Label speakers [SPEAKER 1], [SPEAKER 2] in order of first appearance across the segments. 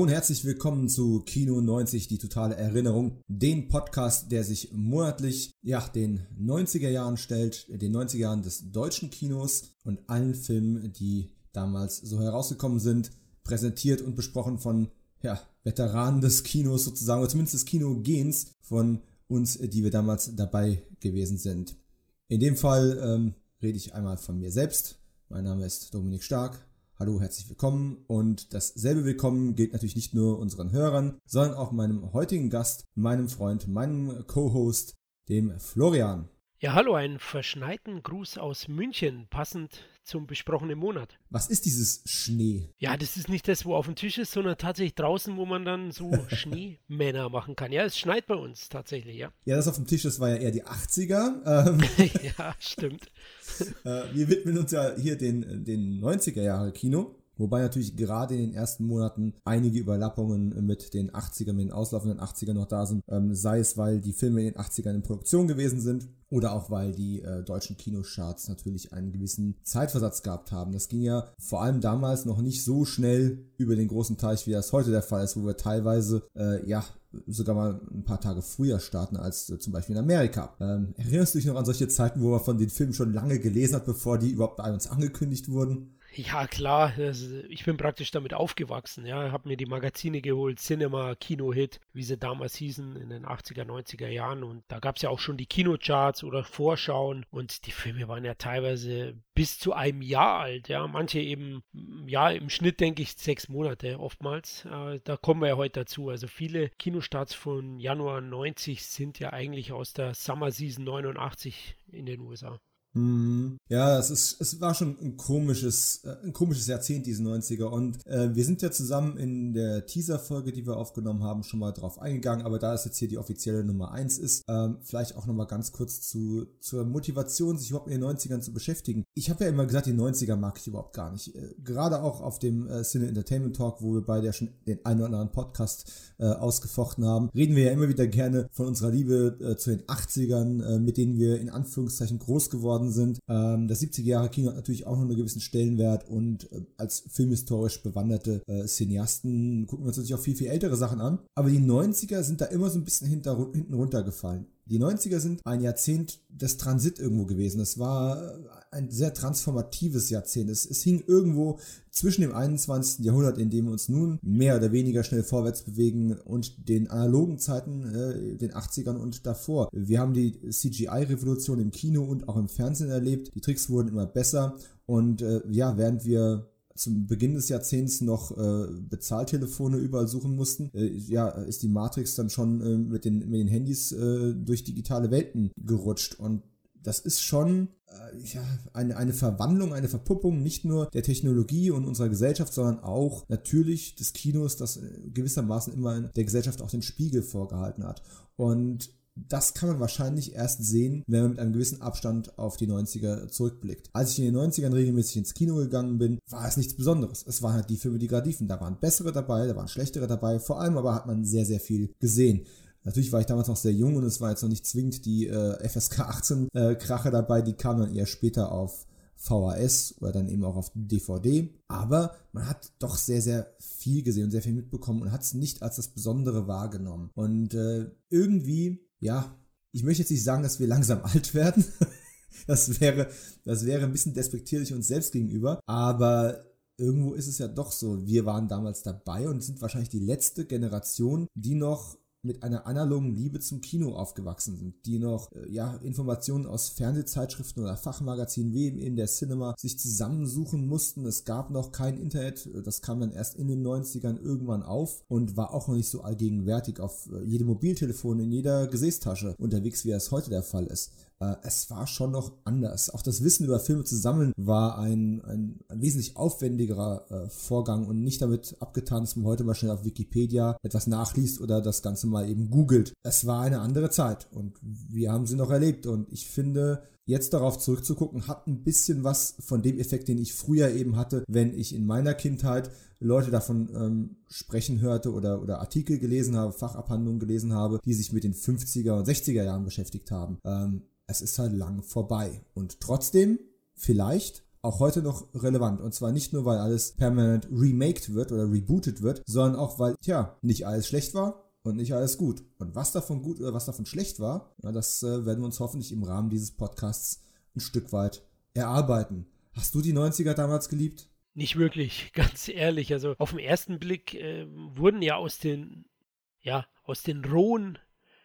[SPEAKER 1] Und herzlich willkommen zu Kino 90, die totale Erinnerung, den Podcast, der sich monatlich, ja, den 90er Jahren stellt, den 90er Jahren des deutschen Kinos und allen Filmen, die damals so herausgekommen sind, präsentiert und besprochen von, ja, Veteranen des Kinos sozusagen, oder zumindest des Kinogens von uns, die wir damals dabei gewesen sind. In dem Fall ähm, rede ich einmal von mir selbst. Mein Name ist Dominik Stark. Hallo, herzlich willkommen. Und dasselbe Willkommen gilt natürlich nicht nur unseren Hörern, sondern auch meinem heutigen Gast, meinem Freund, meinem Co-Host, dem Florian.
[SPEAKER 2] Ja, hallo, einen verschneiten Gruß aus München, passend zum besprochenen Monat.
[SPEAKER 1] Was ist dieses Schnee?
[SPEAKER 2] Ja, das ist nicht das, wo auf dem Tisch ist, sondern tatsächlich draußen, wo man dann so Schneemänner machen kann. Ja, es schneit bei uns tatsächlich, ja.
[SPEAKER 1] Ja, das auf dem Tisch, das war ja eher die 80er.
[SPEAKER 2] Ähm, ja, stimmt.
[SPEAKER 1] Äh, wir widmen uns ja hier den, den 90er Jahre Kino. Wobei natürlich gerade in den ersten Monaten einige Überlappungen mit den 80ern, mit den auslaufenden 80ern noch da sind. Ähm, sei es, weil die Filme in den 80ern in Produktion gewesen sind oder auch weil die äh, deutschen Kinocharts natürlich einen gewissen Zeitversatz gehabt haben. Das ging ja vor allem damals noch nicht so schnell über den großen Teich, wie das heute der Fall ist, wo wir teilweise äh, ja sogar mal ein paar Tage früher starten als äh, zum Beispiel in Amerika. Ähm, erinnerst du dich noch an solche Zeiten, wo man von den Filmen schon lange gelesen hat, bevor die überhaupt bei uns angekündigt wurden?
[SPEAKER 2] Ja, klar, ich bin praktisch damit aufgewachsen. Ja, habe mir die Magazine geholt, Cinema, Kino-Hit, wie sie damals hießen in den 80er, 90er Jahren. Und da gab es ja auch schon die Kinocharts oder Vorschauen. Und die Filme waren ja teilweise bis zu einem Jahr alt. Ja, manche eben, ja, im Schnitt denke ich sechs Monate oftmals. Äh, da kommen wir ja heute dazu. Also viele Kinostarts von Januar 90 sind ja eigentlich aus der Summer Season 89 in den USA.
[SPEAKER 1] Mhm. Ja, es ist, es war schon ein komisches, äh, ein komisches Jahrzehnt, diese 90er. Und äh, wir sind ja zusammen in der Teaser-Folge, die wir aufgenommen haben, schon mal drauf eingegangen. Aber da es jetzt hier die offizielle Nummer 1 ist, ähm, vielleicht auch nochmal ganz kurz zu, zur Motivation, sich überhaupt mit den 90ern zu beschäftigen. Ich habe ja immer gesagt, die 90er mag ich überhaupt gar nicht. Äh, gerade auch auf dem äh, Cine Entertainment Talk, wo wir beide ja schon den einen oder anderen Podcast äh, ausgefochten haben, reden wir ja immer wieder gerne von unserer Liebe äh, zu den 80ern, äh, mit denen wir in Anführungszeichen groß geworden worden sind. Ähm, das 70er Jahre Kino hat natürlich auch noch einen gewissen Stellenwert und äh, als filmhistorisch bewanderte äh, Cineasten gucken wir uns natürlich auch viel, viel ältere Sachen an. Aber die 90er sind da immer so ein bisschen hinter, hinten runtergefallen. Die 90er sind ein Jahrzehnt des Transit irgendwo gewesen. Es war ein sehr transformatives Jahrzehnt. Es, es hing irgendwo zwischen dem 21. Jahrhundert, in dem wir uns nun mehr oder weniger schnell vorwärts bewegen, und den analogen Zeiten, äh, den 80ern und davor. Wir haben die CGI-Revolution im Kino und auch im Fernsehen erlebt. Die Tricks wurden immer besser und äh, ja, während wir zum Beginn des Jahrzehnts noch äh, Bezahltelefone überall suchen mussten, äh, ja, ist die Matrix dann schon äh, mit, den, mit den Handys äh, durch digitale Welten gerutscht. Und das ist schon äh, ja, eine, eine Verwandlung, eine Verpuppung nicht nur der Technologie und unserer Gesellschaft, sondern auch natürlich des Kinos, das äh, gewissermaßen immer der Gesellschaft auch den Spiegel vorgehalten hat. Und das kann man wahrscheinlich erst sehen, wenn man mit einem gewissen Abstand auf die 90er zurückblickt. Als ich in den 90ern regelmäßig ins Kino gegangen bin, war es nichts Besonderes. Es waren halt die Filme, die gerade liefen. Da waren bessere dabei, da waren schlechtere dabei. Vor allem aber hat man sehr, sehr viel gesehen. Natürlich war ich damals noch sehr jung und es war jetzt noch nicht zwingend die äh, FSK 18 äh, Krache dabei, die kam dann eher später auf VHS oder dann eben auch auf DVD. Aber man hat doch sehr, sehr viel gesehen und sehr viel mitbekommen und hat es nicht als das Besondere wahrgenommen. Und äh, irgendwie ja, ich möchte jetzt nicht sagen, dass wir langsam alt werden. das wäre, das wäre ein bisschen despektierlich uns selbst gegenüber. Aber irgendwo ist es ja doch so. Wir waren damals dabei und sind wahrscheinlich die letzte Generation, die noch mit einer analogen Liebe zum Kino aufgewachsen sind, die noch äh, ja, Informationen aus Fernsehzeitschriften oder Fachmagazinen wie in der Cinema sich zusammensuchen mussten. Es gab noch kein Internet, das kam dann erst in den 90ern irgendwann auf und war auch noch nicht so allgegenwärtig auf äh, jedem Mobiltelefon, in jeder Gesäßtasche unterwegs, wie es heute der Fall ist äh, es war schon noch anders. Auch das Wissen über Filme zu sammeln war ein, ein, ein wesentlich aufwendigerer äh, Vorgang und nicht damit abgetan, dass man heute mal schnell auf Wikipedia etwas nachliest oder das Ganze mal eben googelt. Es war eine andere Zeit und wir haben sie noch erlebt und ich finde, jetzt darauf zurückzugucken, hat ein bisschen was von dem Effekt, den ich früher eben hatte, wenn ich in meiner Kindheit Leute davon ähm, sprechen hörte oder, oder Artikel gelesen habe, Fachabhandlungen gelesen habe, die sich mit den 50er und 60er Jahren beschäftigt haben. Ähm, es ist halt lang vorbei. Und trotzdem, vielleicht, auch heute noch relevant. Und zwar nicht nur, weil alles permanent remaked wird oder rebootet wird, sondern auch, weil, tja, nicht alles schlecht war und nicht alles gut. Und was davon gut oder was davon schlecht war, das äh, werden wir uns hoffentlich im Rahmen dieses Podcasts ein Stück weit erarbeiten. Hast du die 90er damals geliebt?
[SPEAKER 2] Nicht wirklich, ganz ehrlich. Also auf den ersten Blick äh, wurden ja aus den, ja, aus den rohen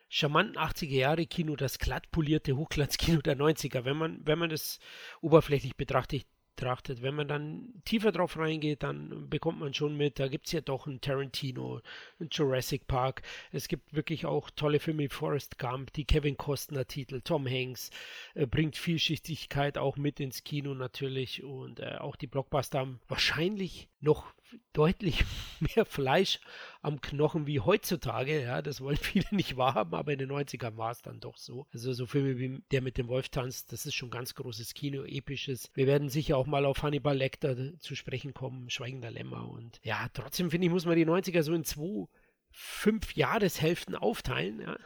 [SPEAKER 2] charmanten 80er Jahre Kino, das glatt polierte Hochglanzkino der 90er. Wenn man, wenn man das oberflächlich betrachtet, betrachtet. Wenn man dann tiefer drauf reingeht, dann bekommt man schon mit, da gibt es ja doch einen Tarantino, einen Jurassic Park. Es gibt wirklich auch tolle Filme wie Forrest Gump, die Kevin Costner Titel, Tom Hanks äh, bringt Vielschichtigkeit auch mit ins Kino natürlich und äh, auch die Blockbuster haben wahrscheinlich noch deutlich mehr Fleisch am Knochen wie heutzutage. Ja, das wollen viele nicht wahrhaben, aber in den 90ern war es dann doch so. Also so Filme wie Der mit dem Wolf tanzt, das ist schon ganz großes Kino, episches. Wir werden sicher auch mal auf Hannibal Lecter zu sprechen kommen, Schweigender Lämmer. Und ja, trotzdem finde ich, muss man die 90er so in zwei fünf Jahreshälften aufteilen. Ja.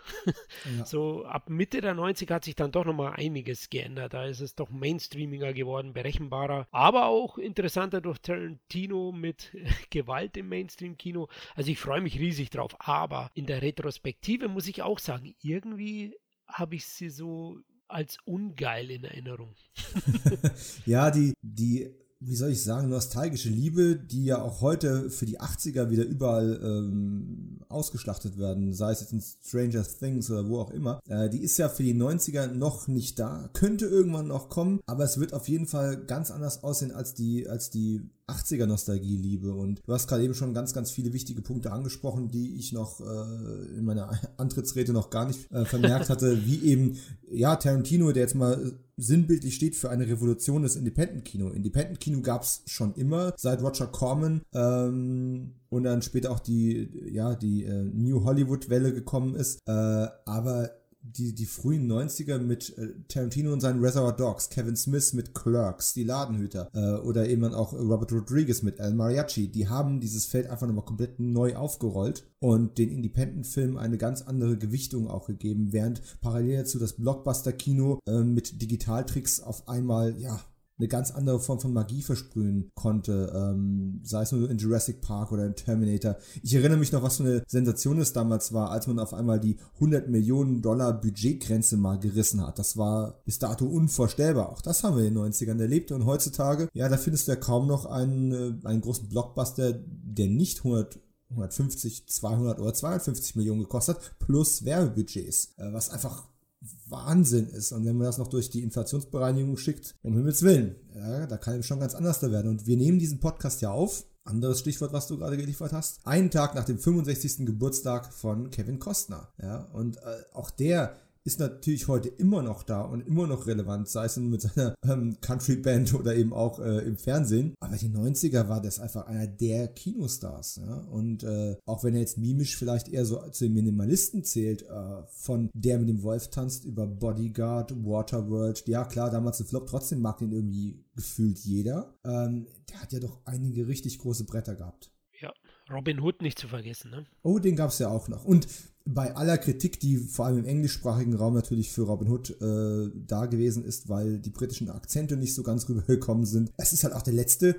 [SPEAKER 2] Ja. So ab Mitte der 90er hat sich dann doch nochmal einiges geändert. Da ist es doch mainstreamiger geworden, berechenbarer, aber auch interessanter durch Tarantino mit Gewalt im Mainstream-Kino. Also ich freue mich riesig drauf. Aber in der Retrospektive muss ich auch sagen, irgendwie habe ich sie so als ungeil in Erinnerung.
[SPEAKER 1] ja, die, die wie soll ich sagen, nostalgische Liebe, die ja auch heute für die 80er wieder überall ähm, ausgeschlachtet werden, sei es jetzt in Stranger Things oder wo auch immer, äh, die ist ja für die 90er noch nicht da, könnte irgendwann noch kommen, aber es wird auf jeden Fall ganz anders aussehen als die, als die 80er Nostalgie liebe. Und du hast gerade eben schon ganz, ganz viele wichtige Punkte angesprochen, die ich noch äh, in meiner Antrittsrede noch gar nicht äh, vermerkt hatte, wie eben, ja, Tarantino, der jetzt mal sinnbildlich steht für eine Revolution des Independent-Kino. Independent-Kino gab es schon immer, seit Roger Corman ähm, und dann später auch die, ja, die äh, New Hollywood-Welle gekommen ist. Äh, aber die, die frühen 90er mit äh, Tarantino und seinen Reservoir Dogs, Kevin Smith mit Clerks, die Ladenhüter, äh, oder eben auch Robert Rodriguez mit El Mariachi, die haben dieses Feld einfach nochmal komplett neu aufgerollt und den Independent-Film eine ganz andere Gewichtung auch gegeben, während parallel dazu das Blockbuster-Kino äh, mit Digitaltricks auf einmal, ja, eine ganz andere Form von Magie versprühen konnte, ähm, sei es nur in Jurassic Park oder in Terminator. Ich erinnere mich noch, was für eine Sensation es damals war, als man auf einmal die 100 Millionen Dollar Budgetgrenze mal gerissen hat. Das war bis dato unvorstellbar. Auch das haben wir in den 90ern erlebt und heutzutage, ja, da findest du ja kaum noch einen, äh, einen großen Blockbuster, der nicht 100 150, 200 oder 250 Millionen gekostet, plus Werbebudgets, äh, was einfach Wahnsinn ist. Und wenn man das noch durch die Inflationsbereinigung schickt, um Himmels Willen, ja, da kann es schon ganz anders da werden. Und wir nehmen diesen Podcast ja auf. Anderes Stichwort, was du gerade geliefert hast. Einen Tag nach dem 65. Geburtstag von Kevin Costner. Ja, und äh, auch der ist natürlich heute immer noch da und immer noch relevant, sei es mit seiner ähm, Country-Band oder eben auch äh, im Fernsehen. Aber die 90er war das einfach einer der Kinostars. Ja? Und äh, auch wenn er jetzt mimisch vielleicht eher so zu den Minimalisten zählt, äh, von Der mit dem Wolf tanzt über Bodyguard, Waterworld, ja klar, damals ein Flop, trotzdem mag den irgendwie gefühlt jeder. Ähm, der hat ja doch einige richtig große Bretter gehabt.
[SPEAKER 2] Ja, Robin Hood nicht zu vergessen, ne?
[SPEAKER 1] Oh, den gab es ja auch noch. Und bei aller Kritik, die vor allem im englischsprachigen Raum natürlich für Robin Hood äh, da gewesen ist, weil die britischen Akzente nicht so ganz rübergekommen sind. Es ist halt auch der letzte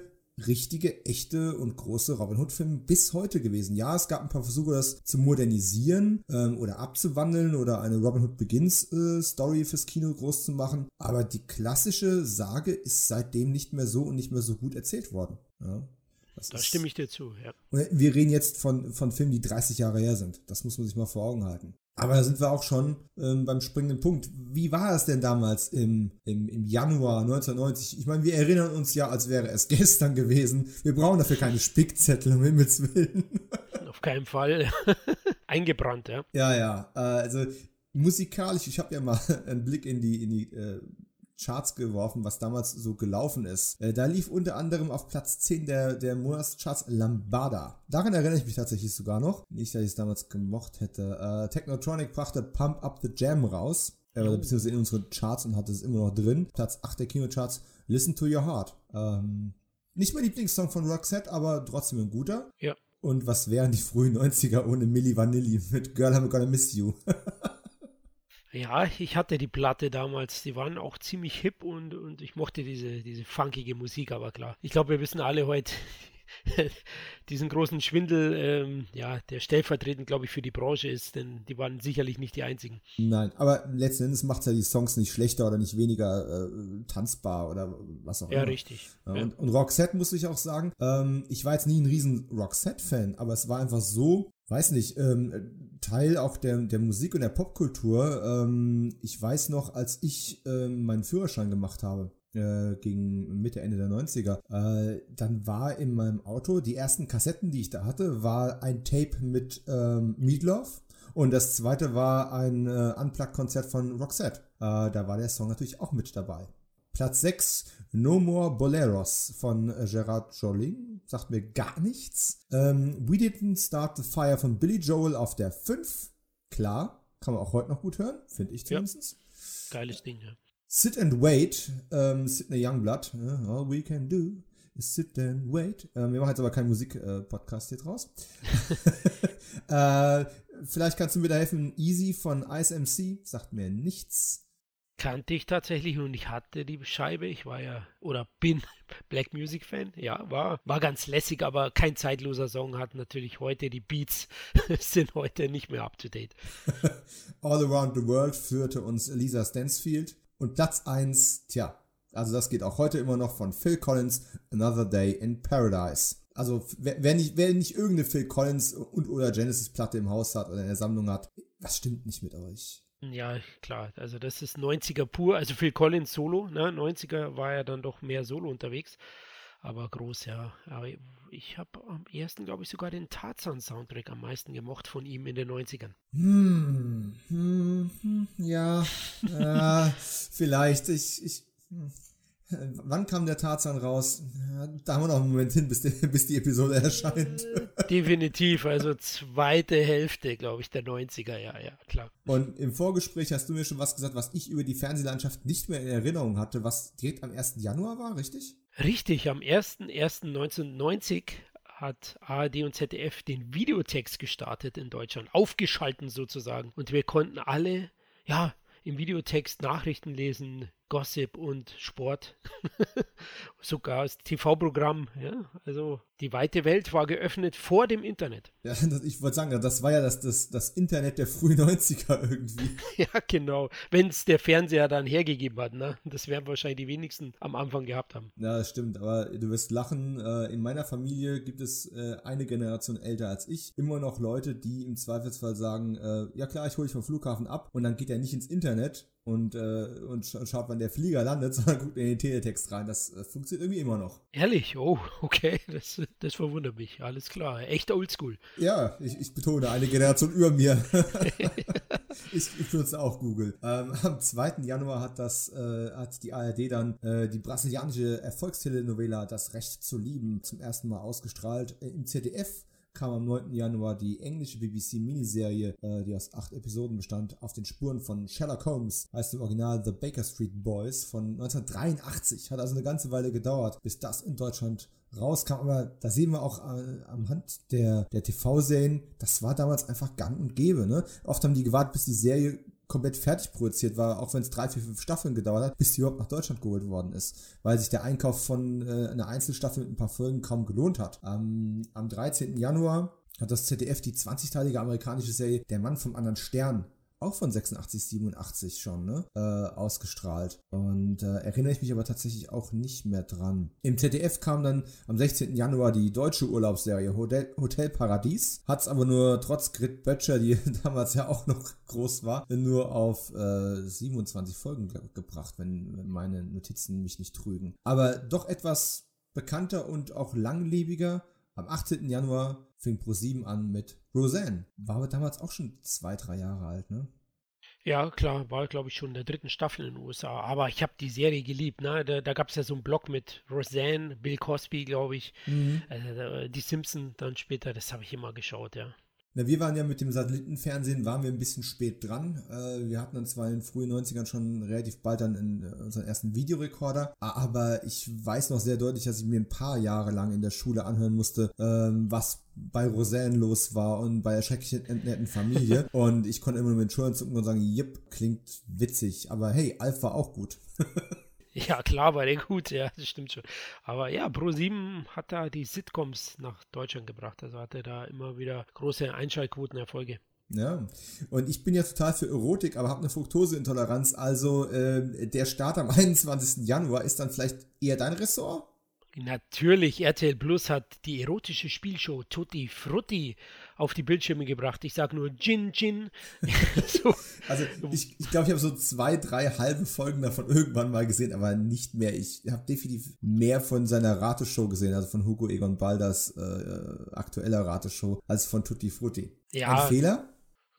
[SPEAKER 1] richtige, echte und große Robin Hood-Film bis heute gewesen. Ja, es gab ein paar Versuche, das zu modernisieren ähm, oder abzuwandeln oder eine Robin Hood Begins-Story äh, fürs Kino groß zu machen. Aber die klassische Sage ist seitdem nicht mehr so und nicht mehr so gut erzählt worden. Ja.
[SPEAKER 2] Das da stimme ich dir zu, ja.
[SPEAKER 1] Wir reden jetzt von, von Filmen, die 30 Jahre her sind. Das muss man sich mal vor Augen halten. Aber da sind wir auch schon ähm, beim springenden Punkt. Wie war es denn damals im, im, im Januar 1990? Ich meine, wir erinnern uns ja, als wäre es gestern gewesen. Wir brauchen dafür keine Spickzettel, um Himmels Willen.
[SPEAKER 2] Auf keinen Fall. Eingebrannt, ja.
[SPEAKER 1] Ja, ja. Äh, also musikalisch, ich habe ja mal einen Blick in die, in die äh, Charts geworfen, was damals so gelaufen ist. Äh, da lief unter anderem auf Platz 10 der, der Monatscharts Lambada. Daran erinnere ich mich tatsächlich sogar noch. Nicht, dass ich es damals gemocht hätte. Äh, Technotronic brachte Pump Up the Jam raus. Äh, oh. beziehungsweise in unseren Charts und hatte es immer noch drin. Platz 8 der Kinocharts, Listen to Your Heart. Ähm, nicht mein Lieblingssong von Roxette, aber trotzdem ein guter.
[SPEAKER 2] Ja.
[SPEAKER 1] Und was wären die frühen 90er ohne Milli Vanilli mit Girl I'm Gonna Miss You?
[SPEAKER 2] Ja, ich hatte die Platte damals. Die waren auch ziemlich hip und, und ich mochte diese, diese funkige Musik, aber klar. Ich glaube, wir wissen alle heute, diesen großen Schwindel, ähm, ja, der stellvertretend, glaube ich, für die Branche ist, denn die waren sicherlich nicht die einzigen.
[SPEAKER 1] Nein, aber letzten Endes macht es ja die Songs nicht schlechter oder nicht weniger äh, tanzbar oder was auch
[SPEAKER 2] immer. Ja, richtig.
[SPEAKER 1] Ja, und, und Roxette muss ich auch sagen, ähm, ich war jetzt nie ein riesen Roxette-Fan, aber es war einfach so, weiß nicht, ähm, Teil auch der, der Musik und der Popkultur. Ähm, ich weiß noch, als ich ähm, meinen Führerschein gemacht habe, äh, gegen Mitte, Ende der 90er, äh, dann war in meinem Auto, die ersten Kassetten, die ich da hatte, war ein Tape mit ähm, Meatloaf und das zweite war ein äh, Unplugged-Konzert von Roxette. Äh, da war der Song natürlich auch mit dabei. Platz 6, No More Boleros von äh, Gerard Joling. Sagt mir gar nichts. Ähm, We Didn't Start the Fire von Billy Joel auf der 5. Klar, kann man auch heute noch gut hören, finde ich zumindest.
[SPEAKER 2] Ja. Geiles Ding, ja.
[SPEAKER 1] Sit and Wait, ähm, Sidney Youngblood, uh, All We Can Do is Sit and Wait. Ähm, wir machen jetzt aber keinen Musik-Podcast äh, hier draus. äh, vielleicht kannst du mir da helfen. Easy von Ice MC, sagt mir nichts.
[SPEAKER 2] Kannte ich tatsächlich und ich hatte die Scheibe. Ich war ja oder bin Black Music Fan. Ja, war, war ganz lässig, aber kein zeitloser Song. Hat natürlich heute die Beats sind heute nicht mehr up to date.
[SPEAKER 1] All Around the World führte uns Lisa Stansfield. Und Platz 1, tja, also das geht auch heute immer noch von Phil Collins, Another Day in Paradise. Also wer, wer nicht, wer nicht irgendeine Phil Collins und oder Genesis Platte im Haus hat oder in der Sammlung hat, was stimmt nicht mit euch?
[SPEAKER 2] Ja, klar. Also das ist 90er pur. Also Phil Collins Solo, ne? 90er war er dann doch mehr Solo unterwegs. Aber groß, ja. Aber ich habe am ersten, glaube ich, sogar den Tarzan-Soundtrack am meisten gemocht von ihm in den 90ern.
[SPEAKER 1] Hm, hm, hm ja, äh, vielleicht. Ich, ich, hm. Wann kam der Tarzan raus? Da haben wir noch einen Moment hin, bis die, bis die Episode erscheint.
[SPEAKER 2] Definitiv, also zweite Hälfte, glaube ich, der 90er, ja, ja, klar.
[SPEAKER 1] Und im Vorgespräch hast du mir schon was gesagt, was ich über die Fernsehlandschaft nicht mehr in Erinnerung hatte, was direkt am 1. Januar war, richtig?
[SPEAKER 2] Richtig, am 01.01.1990 hat ARD und ZDF den Videotext gestartet in Deutschland, aufgeschalten sozusagen. Und wir konnten alle, ja, im Videotext Nachrichten lesen, Gossip und Sport. Sogar das TV-Programm. Ja? Also die weite Welt war geöffnet vor dem Internet.
[SPEAKER 1] Ja, ich wollte sagen, das war ja das, das, das Internet der frühen 90er irgendwie.
[SPEAKER 2] ja, genau. Wenn es der Fernseher dann hergegeben hat. Ne? Das werden wahrscheinlich die wenigsten am Anfang gehabt haben.
[SPEAKER 1] Ja, das stimmt. Aber du wirst lachen. Äh, in meiner Familie gibt es äh, eine Generation älter als ich. Immer noch Leute, die im Zweifelsfall sagen, äh, ja klar, ich hole dich vom Flughafen ab und dann geht er nicht ins Internet und, äh, und schaut, wann der Flieger landet, sondern guckt in den Teletext rein. Das äh, funktioniert irgendwie immer noch.
[SPEAKER 2] Ehrlich? Oh, okay. Das, das verwundert mich. Alles klar. Echter Oldschool.
[SPEAKER 1] Ja, ich, ich betone, eine Generation über mir. ich, ich benutze auch Google. Ähm, am 2. Januar hat das, äh, hat die ARD dann äh, die brasilianische Erfolgstelenovela Das Recht zu lieben zum ersten Mal ausgestrahlt. Äh, Im ZDF kam am 9. Januar die englische BBC-Miniserie, äh, die aus acht Episoden bestand, auf den Spuren von Sherlock Holmes, heißt im Original The Baker Street Boys von 1983. Hat also eine ganze Weile gedauert, bis das in Deutschland rauskam. Aber da sehen wir auch äh, am Hand der, der TV-Serien, das war damals einfach gang und gäbe. Ne? Oft haben die gewartet, bis die Serie komplett fertig produziert war, auch wenn es drei, vier, fünf Staffeln gedauert hat, bis die überhaupt nach Deutschland geholt worden ist, weil sich der Einkauf von äh, einer Einzelstaffel mit ein paar Folgen kaum gelohnt hat. Am, am 13. Januar hat das ZDF die 20-teilige amerikanische Serie Der Mann vom anderen Stern auch von 86, 87 schon, ne? Äh, ausgestrahlt. Und äh, erinnere ich mich aber tatsächlich auch nicht mehr dran. Im ZDF kam dann am 16. Januar die deutsche Urlaubsserie Hotel, Hotel Paradies. Hat es aber nur trotz Grit Böttcher, die damals ja auch noch groß war, nur auf äh, 27 Folgen ge gebracht, wenn meine Notizen mich nicht trügen. Aber doch etwas bekannter und auch langlebiger. Am 18. Januar fing Pro7 an mit Roseanne. War aber damals auch schon zwei, drei Jahre alt, ne?
[SPEAKER 2] Ja, klar, war glaube ich schon in der dritten Staffel in den USA. Aber ich habe die Serie geliebt. Ne? Da, da gab es ja so einen Blog mit Roseanne, Bill Cosby, glaube ich, mhm. äh, die Simpson dann später. Das habe ich immer geschaut, ja.
[SPEAKER 1] Na, wir waren ja mit dem Satellitenfernsehen, waren wir ein bisschen spät dran. Äh, wir hatten dann zwar in den frühen 90ern schon relativ bald dann in, äh, unseren ersten Videorekorder, aber ich weiß noch sehr deutlich, dass ich mir ein paar Jahre lang in der Schule anhören musste, ähm, was bei Roseanne los war und bei der schrecklichen entnetten Familie. und ich konnte immer nur mit Schultern zucken und sagen, jipp, klingt witzig. Aber hey, Alf war auch gut.
[SPEAKER 2] Ja, klar war der gut, ja, das stimmt schon. Aber ja, Pro7 hat da die Sitcoms nach Deutschland gebracht. Also hatte da immer wieder große Einschaltquotenerfolge.
[SPEAKER 1] Ja, und ich bin ja total für Erotik, aber habe eine Fructoseintoleranz. Also äh, der Start am 21. Januar ist dann vielleicht eher dein Ressort?
[SPEAKER 2] Natürlich, RTL Plus hat die erotische Spielshow Tutti Frutti auf die Bildschirme gebracht. Ich sage nur Gin Gin.
[SPEAKER 1] so. Also ich glaube, ich, glaub, ich habe so zwei, drei halbe Folgen davon irgendwann mal gesehen, aber nicht mehr. Ich habe definitiv mehr von seiner Rateshow gesehen, also von Hugo Egon Balders äh, aktueller Rateshow, als von Tutti Frutti.
[SPEAKER 2] Ja.
[SPEAKER 1] Ein Fehler?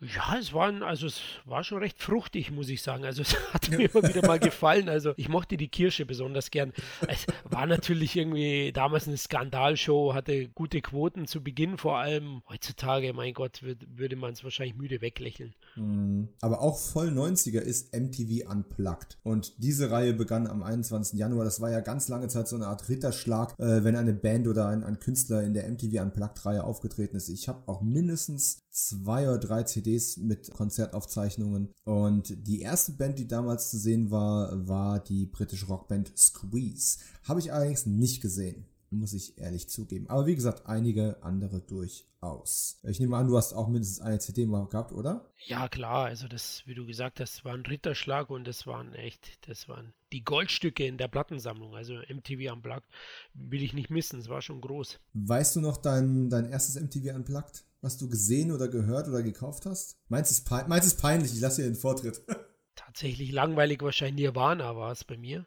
[SPEAKER 2] Ja, es war, also es war schon recht fruchtig, muss ich sagen. Also es hat mir immer wieder mal gefallen. Also ich mochte die Kirsche besonders gern. Es war natürlich irgendwie damals eine Skandalshow, hatte gute Quoten zu Beginn vor allem. Heutzutage, mein Gott, würd, würde man es wahrscheinlich müde weglächeln.
[SPEAKER 1] Mhm. Aber auch voll 90er ist MTV Unplugged. Und diese Reihe begann am 21. Januar. Das war ja ganz lange Zeit so eine Art Ritterschlag, äh, wenn eine Band oder ein, ein Künstler in der MTV Unplugged-Reihe aufgetreten ist. Ich habe auch mindestens zwei oder drei CDs mit Konzertaufzeichnungen. Und die erste Band, die damals zu sehen war, war die britische Rockband Squeeze. Habe ich allerdings nicht gesehen, muss ich ehrlich zugeben. Aber wie gesagt, einige andere durchaus. Ich nehme an, du hast auch mindestens eine CD mal gehabt, oder?
[SPEAKER 2] Ja, klar. Also das, wie du gesagt hast, war ein Ritterschlag und das waren echt, das waren die Goldstücke in der Plattensammlung. Also MTV Unplugged will ich nicht missen. Es war schon groß.
[SPEAKER 1] Weißt du noch dein, dein erstes MTV Unplugged? was du gesehen oder gehört oder gekauft hast? Meinst es pein peinlich? Ich lasse dir den Vortritt.
[SPEAKER 2] Tatsächlich langweilig wahrscheinlich Nirvana war es bei mir.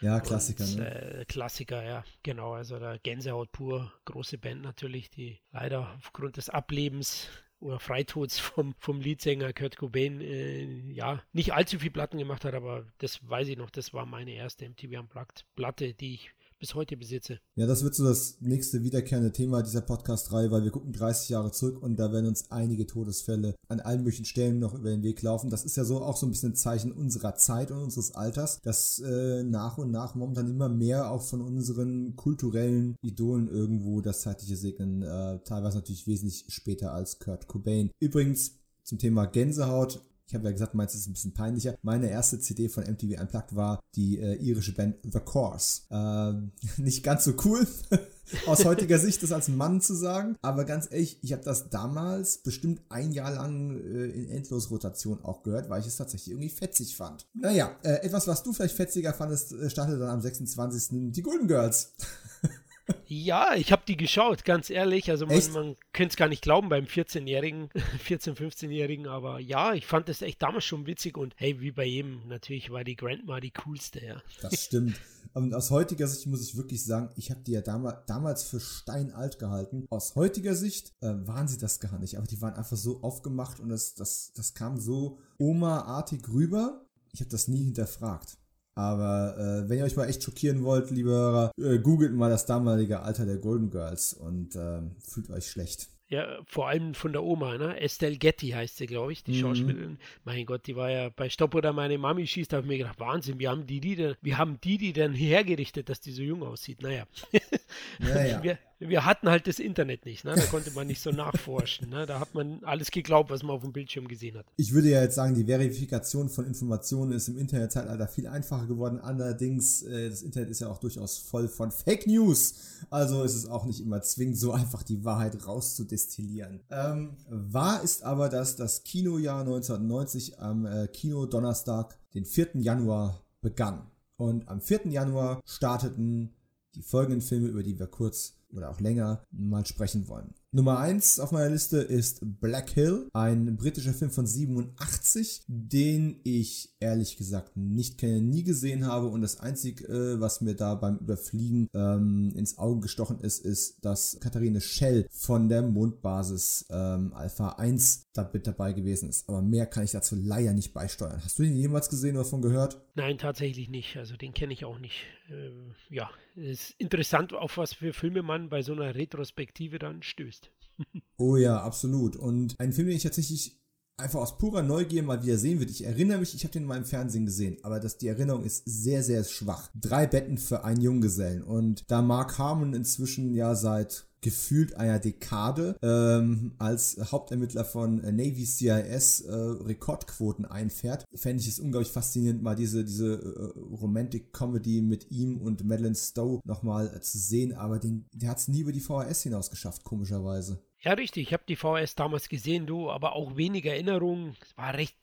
[SPEAKER 1] Ja, Klassiker. Und,
[SPEAKER 2] ne? äh, Klassiker, ja, genau. Also der Gänsehaut pur, große Band natürlich, die leider aufgrund des Ablebens oder Freitods vom, vom Leadsänger Kurt Cobain äh, ja nicht allzu viel Platten gemacht hat, aber das weiß ich noch, das war meine erste MTV Unplugged Platte, die ich bis heute besitze.
[SPEAKER 1] Ja, das wird so das nächste wiederkehrende Thema dieser Podcast-Reihe, weil wir gucken 30 Jahre zurück und da werden uns einige Todesfälle an allen möglichen Stellen noch über den Weg laufen. Das ist ja so auch so ein bisschen ein Zeichen unserer Zeit und unseres Alters, dass äh, nach und nach momentan immer mehr auch von unseren kulturellen Idolen irgendwo das zeitliche segnen, äh, teilweise natürlich wesentlich später als Kurt Cobain. Übrigens, zum Thema Gänsehaut ich habe ja gesagt, meins ist ein bisschen peinlicher. Meine erste CD von MTV Unplugged war die äh, irische Band The Course. Ähm, nicht ganz so cool, aus heutiger Sicht, das als Mann zu sagen. Aber ganz ehrlich, ich habe das damals bestimmt ein Jahr lang äh, in Endlosrotation auch gehört, weil ich es tatsächlich irgendwie fetzig fand. Naja, äh, etwas, was du vielleicht fetziger fandest, äh, startete dann am 26. die Golden Girls.
[SPEAKER 2] Ja, ich habe die geschaut, ganz ehrlich. Also man, man könnte es gar nicht glauben beim 14-Jährigen, 14-, 15-Jährigen, aber ja, ich fand das echt damals schon witzig und hey, wie bei jedem, natürlich war die Grandma die coolste, ja.
[SPEAKER 1] Das stimmt. Und aus heutiger Sicht muss ich wirklich sagen, ich habe die ja damals, damals für steinalt gehalten. Aus heutiger Sicht äh, waren sie das gar nicht, aber die waren einfach so aufgemacht und das, das, das kam so Oma-artig rüber. Ich habe das nie hinterfragt. Aber äh, wenn ihr euch mal echt schockieren wollt, liebe Hörer, äh, googelt mal das damalige Alter der Golden Girls und äh, fühlt euch schlecht.
[SPEAKER 2] Ja, vor allem von der Oma, ne? Estelle Getty heißt sie, glaube ich, die mhm. Schauspielerin. Mein Gott, die war ja bei Stopp oder meine Mami schießt, da habe ich mir gedacht, Wahnsinn, wir haben die, die denn, wir haben die, die dann hergerichtet, dass die so jung aussieht. Naja.
[SPEAKER 1] naja.
[SPEAKER 2] wir, wir hatten halt das Internet nicht, ne? da konnte man nicht so nachforschen. Ne? Da hat man alles geglaubt, was man auf dem Bildschirm gesehen hat.
[SPEAKER 1] Ich würde ja jetzt sagen, die Verifikation von Informationen ist im Internetzeitalter viel einfacher geworden. Allerdings, äh, das Internet ist ja auch durchaus voll von Fake News. Also ist es auch nicht immer zwingend so einfach, die Wahrheit rauszudestillieren. Ähm, wahr ist aber, dass das Kinojahr 1990 am äh, Kino Donnerstag, den 4. Januar, begann. Und am 4. Januar starteten die folgenden Filme, über die wir kurz oder auch länger mal sprechen wollen. Nummer 1 auf meiner Liste ist Black Hill, ein britischer Film von 87, den ich ehrlich gesagt nicht kenne, nie gesehen habe und das Einzige, äh, was mir da beim Überfliegen ähm, ins Auge gestochen ist, ist, dass Katharine Schell von der Mondbasis ähm, Alpha 1 da mit dabei gewesen ist. Aber mehr kann ich dazu leider nicht beisteuern. Hast du den jemals gesehen oder davon gehört?
[SPEAKER 2] Nein, tatsächlich nicht. Also den kenne ich auch nicht. Ähm, ja, es ist interessant, auf was für Filme man bei so einer Retrospektive dann stößt.
[SPEAKER 1] oh ja, absolut. Und ein Film, den ich tatsächlich einfach aus purer Neugier mal wieder sehen wird. Ich erinnere mich, ich habe den mal im Fernsehen gesehen, aber das, die Erinnerung ist sehr, sehr schwach. Drei Betten für einen Junggesellen. Und da Mark Harmon inzwischen ja seit gefühlt einer Dekade ähm, als Hauptermittler von äh, Navy CIS äh, Rekordquoten einfährt, fände ich es unglaublich faszinierend, mal diese, diese äh, Romantic Comedy mit ihm und Madeleine Stowe nochmal äh, zu sehen, aber den, der hat es nie über die VHS hinaus geschafft, komischerweise.
[SPEAKER 2] Ja, richtig. Ich habe die VHS damals gesehen, du, aber auch wenig Erinnerungen. Es war recht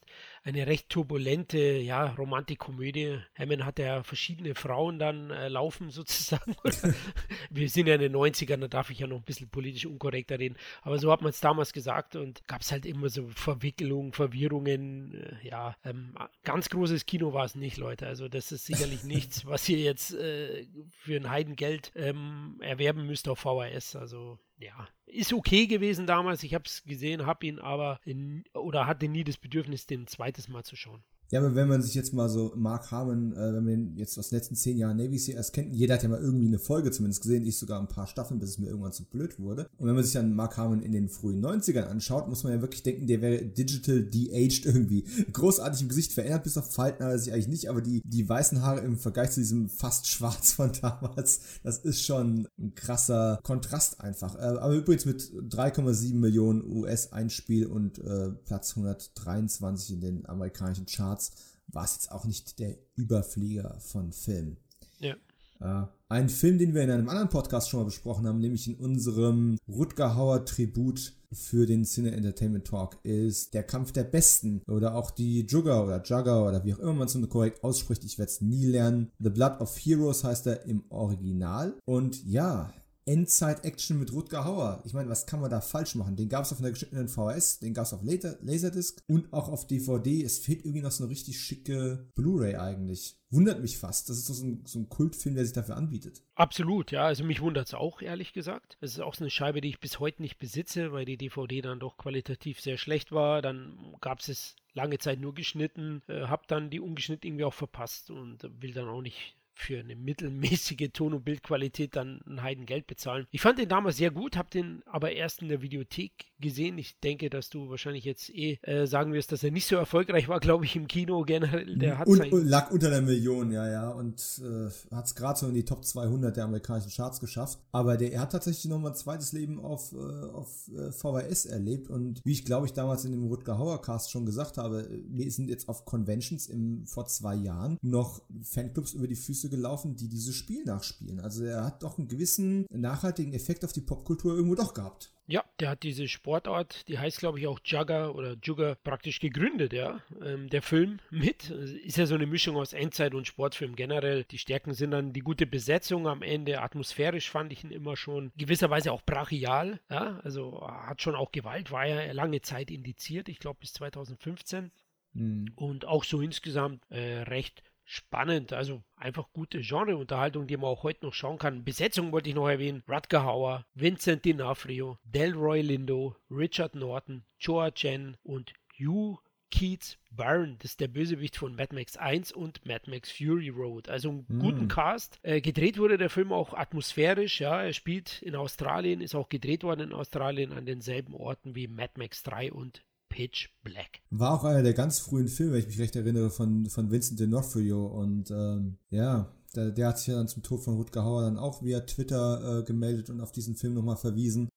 [SPEAKER 2] eine recht turbulente, ja, Romantikkomödie. Hammond hat ja verschiedene Frauen dann äh, laufen sozusagen. Wir sind ja in den 90ern, da darf ich ja noch ein bisschen politisch unkorrekter reden. Aber so hat man es damals gesagt und gab es halt immer so Verwicklungen, Verwirrungen. Äh, ja, ähm, ganz großes Kino war es nicht, Leute. Also das ist sicherlich nichts, was ihr jetzt äh, für ein Heidengeld ähm, erwerben müsst auf VHS. Also ja, ist okay gewesen damals. Ich habe es gesehen, habe ihn aber in, oder hatte nie das Bedürfnis, den zweites Mal zu schauen.
[SPEAKER 1] Ja, aber wenn man sich jetzt mal so Mark Harmon, äh, wenn man jetzt aus den letzten zehn Jahren Navy CS kennt, jeder hat ja mal irgendwie eine Folge zumindest gesehen, ich sogar ein paar Staffeln, bis es mir irgendwann zu blöd wurde. Und wenn man sich dann Mark Harmon in den frühen 90ern anschaut, muss man ja wirklich denken, der wäre digital de-aged irgendwie. Großartig im Gesicht verändert, bis auf Falten aber sich eigentlich nicht, aber die, die weißen Haare im Vergleich zu diesem fast schwarz von damals, das ist schon ein krasser Kontrast einfach. Äh, aber übrigens mit 3,7 Millionen US-Einspiel und äh, Platz 123 in den amerikanischen Charts war es jetzt auch nicht der Überflieger von Film.
[SPEAKER 2] Ja.
[SPEAKER 1] Äh, ein Film, den wir in einem anderen Podcast schon mal besprochen haben, nämlich in unserem Rutger Hauer Tribut für den Cine Entertainment Talk, ist Der Kampf der Besten oder auch die Jugger oder Jugger oder wie auch immer man es so korrekt ausspricht. Ich werde es nie lernen. The Blood of Heroes heißt er im Original. Und ja, Endzeit-Action mit Rutger Hauer. Ich meine, was kann man da falsch machen? Den gab es auf einer geschnittenen VHS, den gab es auf Laserdisc und auch auf DVD. Es fehlt irgendwie noch so eine richtig schicke Blu-ray eigentlich. Wundert mich fast. Das ist so ein, so ein Kultfilm, der sich dafür anbietet.
[SPEAKER 2] Absolut, ja. Also mich wundert es auch, ehrlich gesagt. Es ist auch so eine Scheibe, die ich bis heute nicht besitze, weil die DVD dann doch qualitativ sehr schlecht war. Dann gab es es lange Zeit nur geschnitten, äh, hab dann die ungeschnitten irgendwie auch verpasst und will dann auch nicht für eine mittelmäßige Ton- und Bildqualität dann ein Heidengeld bezahlen. Ich fand den damals sehr gut, habe den aber erst in der Videothek gesehen. Ich denke, dass du wahrscheinlich jetzt eh äh, sagen wirst, dass er nicht so erfolgreich war, glaube ich, im Kino generell. Der hat
[SPEAKER 1] und, und lag unter der Million, ja, ja, und äh, hat es gerade so in die Top 200 der amerikanischen Charts geschafft. Aber der, er hat tatsächlich nochmal ein zweites Leben auf, äh, auf äh, VHS erlebt und wie ich glaube ich damals in dem Rutger Hauer Cast schon gesagt habe, wir sind jetzt auf Conventions im, vor zwei Jahren noch Fanclubs über die Füße Füße gelaufen, die dieses Spiel nachspielen. Also er hat doch einen gewissen nachhaltigen Effekt auf die Popkultur irgendwo doch gehabt.
[SPEAKER 2] Ja, der hat diese Sportart, die heißt glaube ich auch Jugger oder Jugger, praktisch gegründet, ja. Ähm, der Film mit. Ist ja so eine Mischung aus Endzeit und Sportfilm generell. Die Stärken sind dann die gute Besetzung am Ende. Atmosphärisch fand ich ihn immer schon gewisserweise auch brachial. Ja, also hat schon auch Gewalt, war ja lange Zeit indiziert, ich glaube bis 2015. Mhm. Und auch so insgesamt äh, recht spannend. Also einfach gute Genreunterhaltung, die man auch heute noch schauen kann. Besetzung wollte ich noch erwähnen. Rutger Hauer, Vincent D'Onofrio, Delroy Lindo, Richard Norton, Joa Chen und Hugh Keats Byrne, das ist der Bösewicht von Mad Max 1 und Mad Max Fury Road. Also einen mm. guten Cast. Äh, gedreht wurde der Film auch atmosphärisch, ja. Er spielt in Australien, ist auch gedreht worden in Australien an denselben Orten wie Mad Max 3 und Pitch Black.
[SPEAKER 1] War auch einer der ganz frühen Filme, wenn ich mich recht erinnere, von, von Vincent D'Onofrio. Und ähm, ja, der, der, hat sich ja dann zum Tod von Rutger Hauer dann auch via Twitter äh, gemeldet und auf diesen Film nochmal verwiesen.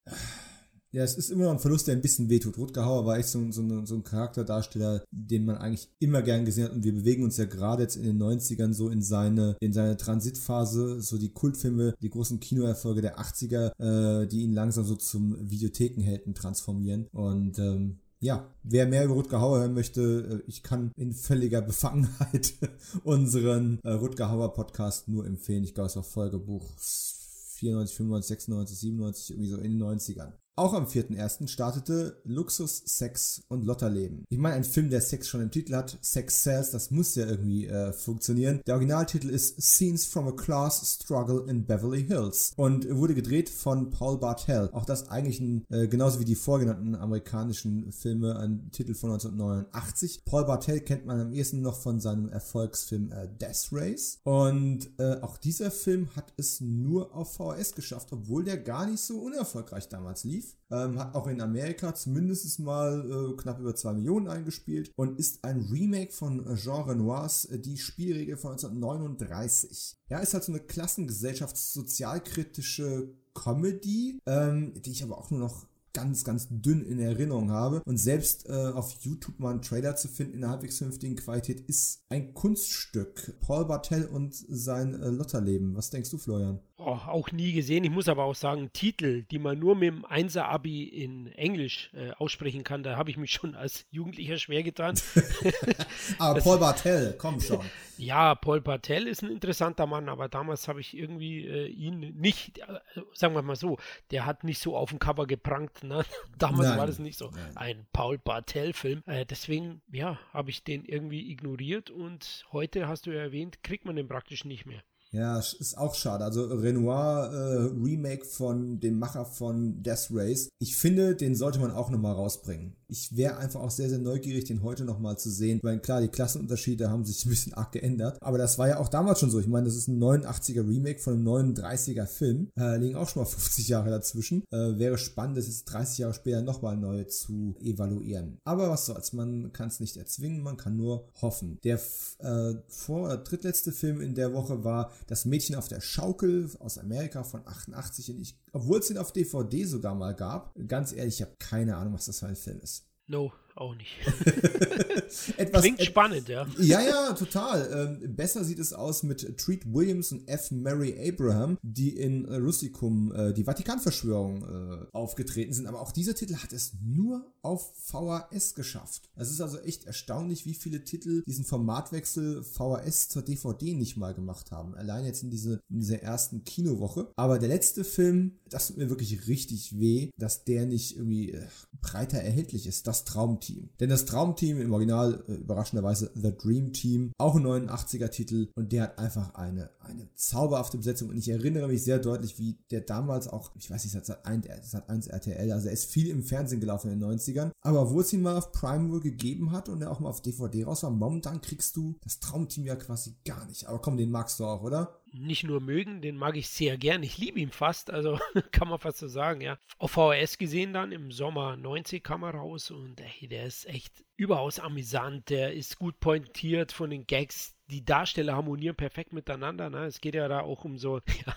[SPEAKER 1] Ja, es ist immer noch ein Verlust, der ein bisschen wehtut. Rutger Hauer war echt so, so, so ein Charakterdarsteller, den man eigentlich immer gern gesehen hat. Und wir bewegen uns ja gerade jetzt in den 90ern so in seine, in seine Transitphase, so die Kultfilme, die großen Kinoerfolge der 80er, äh, die ihn langsam so zum Videothekenhelden transformieren. Und ähm, ja, wer mehr über Rutger Hauer hören möchte, äh, ich kann in völliger Befangenheit unseren äh, Rutger Hauer Podcast nur empfehlen. Ich glaube, es war Folgebuch 94, 95, 96, 97, irgendwie so in den 90ern. Auch am 4.1. startete Luxus, Sex und Lotterleben. Ich meine, ein Film, der Sex schon im Titel hat, Sex Sells, das muss ja irgendwie äh, funktionieren. Der Originaltitel ist Scenes from a Class Struggle in Beverly Hills und wurde gedreht von Paul Bartel. Auch das eigentlich ein, äh, genauso wie die vorgenannten amerikanischen Filme, ein Titel von 1989. Paul Bartel kennt man am ehesten noch von seinem Erfolgsfilm äh, Death Race. Und äh, auch dieser Film hat es nur auf VHS geschafft, obwohl der gar nicht so unerfolgreich damals lief. Ähm, hat auch in Amerika zumindest mal äh, knapp über 2 Millionen eingespielt und ist ein Remake von Jean Renoirs äh, Die Spielregel von 1939. Ja, ist halt so eine klassengesellschaftssozialkritische Comedy, ähm, die ich aber auch nur noch ganz, ganz dünn in Erinnerung habe. Und selbst äh, auf YouTube mal einen Trailer zu finden in einer halbwegs vernünftigen Qualität ist ein Kunststück. Paul Bartel und sein äh, Lotterleben. Was denkst du, Florian?
[SPEAKER 2] Oh, auch nie gesehen. Ich muss aber auch sagen, Titel, die man nur mit dem Einser-Abi in Englisch äh, aussprechen kann, da habe ich mich schon als Jugendlicher schwer getan.
[SPEAKER 1] aber das, Paul Bartel, komm schon.
[SPEAKER 2] Ja, Paul Bartel ist ein interessanter Mann, aber damals habe ich irgendwie äh, ihn nicht, äh, sagen wir mal so, der hat nicht so auf dem Cover geprangt. Ne? Damals Nein. war das nicht so Nein. ein Paul Bartel-Film. Äh, deswegen, ja, habe ich den irgendwie ignoriert und heute, hast du ja erwähnt, kriegt man den praktisch nicht mehr.
[SPEAKER 1] Ja, ist auch schade. Also Renoir äh, Remake von dem Macher von Death Race. Ich finde, den sollte man auch nochmal rausbringen. Ich wäre einfach auch sehr, sehr neugierig, den heute nochmal zu sehen. Ich meine, klar, die Klassenunterschiede haben sich ein bisschen arg geändert. Aber das war ja auch damals schon so. Ich meine, das ist ein 89er Remake von einem 39er Film. Äh, liegen auch schon mal 50 Jahre dazwischen. Äh, wäre spannend, das jetzt 30 Jahre später nochmal neu zu evaluieren. Aber was soll's, man kann es nicht erzwingen, man kann nur hoffen. Der äh, vor, drittletzte Film in der Woche war das Mädchen auf der Schaukel aus Amerika von 88. Und ich, obwohl es den auf DVD sogar mal gab, ganz ehrlich, ich habe keine Ahnung, was das für ein Film ist.
[SPEAKER 2] No, auch nicht. Etwas, Klingt spannend, ja.
[SPEAKER 1] Ja, ja, total. Ähm, besser sieht es aus mit Treat Williams und F. Mary Abraham, die in äh, Rusticum äh, die Vatikanverschwörung äh, aufgetreten sind. Aber auch dieser Titel hat es nur auf VHS geschafft. Es ist also echt erstaunlich, wie viele Titel diesen Formatwechsel VHS zur DVD nicht mal gemacht haben. Allein jetzt in, diese, in dieser ersten Kinowoche. Aber der letzte Film, das tut mir wirklich richtig weh, dass der nicht irgendwie äh, breiter erhältlich ist. Das Traumtier. Team. Denn das Traumteam im Original äh, überraschenderweise The Dream Team, auch ein 89er Titel und der hat einfach eine, eine zauberhafte Besetzung und ich erinnere mich sehr deutlich, wie der damals auch, ich weiß nicht, das hat 1 RTL, also er ist viel im Fernsehen gelaufen in den 90ern, aber wo es ihn mal auf Prime wohl gegeben hat und er auch mal auf DVD raus war, momentan kriegst du das Traumteam ja quasi gar nicht. Aber komm, den magst du auch, oder?
[SPEAKER 2] Nicht nur mögen, den mag ich sehr gern. Ich liebe ihn fast, also kann man fast so sagen, ja. Auf VHS gesehen dann im Sommer 90 kam er raus und ey, der ist echt überaus amüsant. Der ist gut pointiert von den Gags. Die Darsteller harmonieren perfekt miteinander. Ne? Es geht ja da auch um so, ja,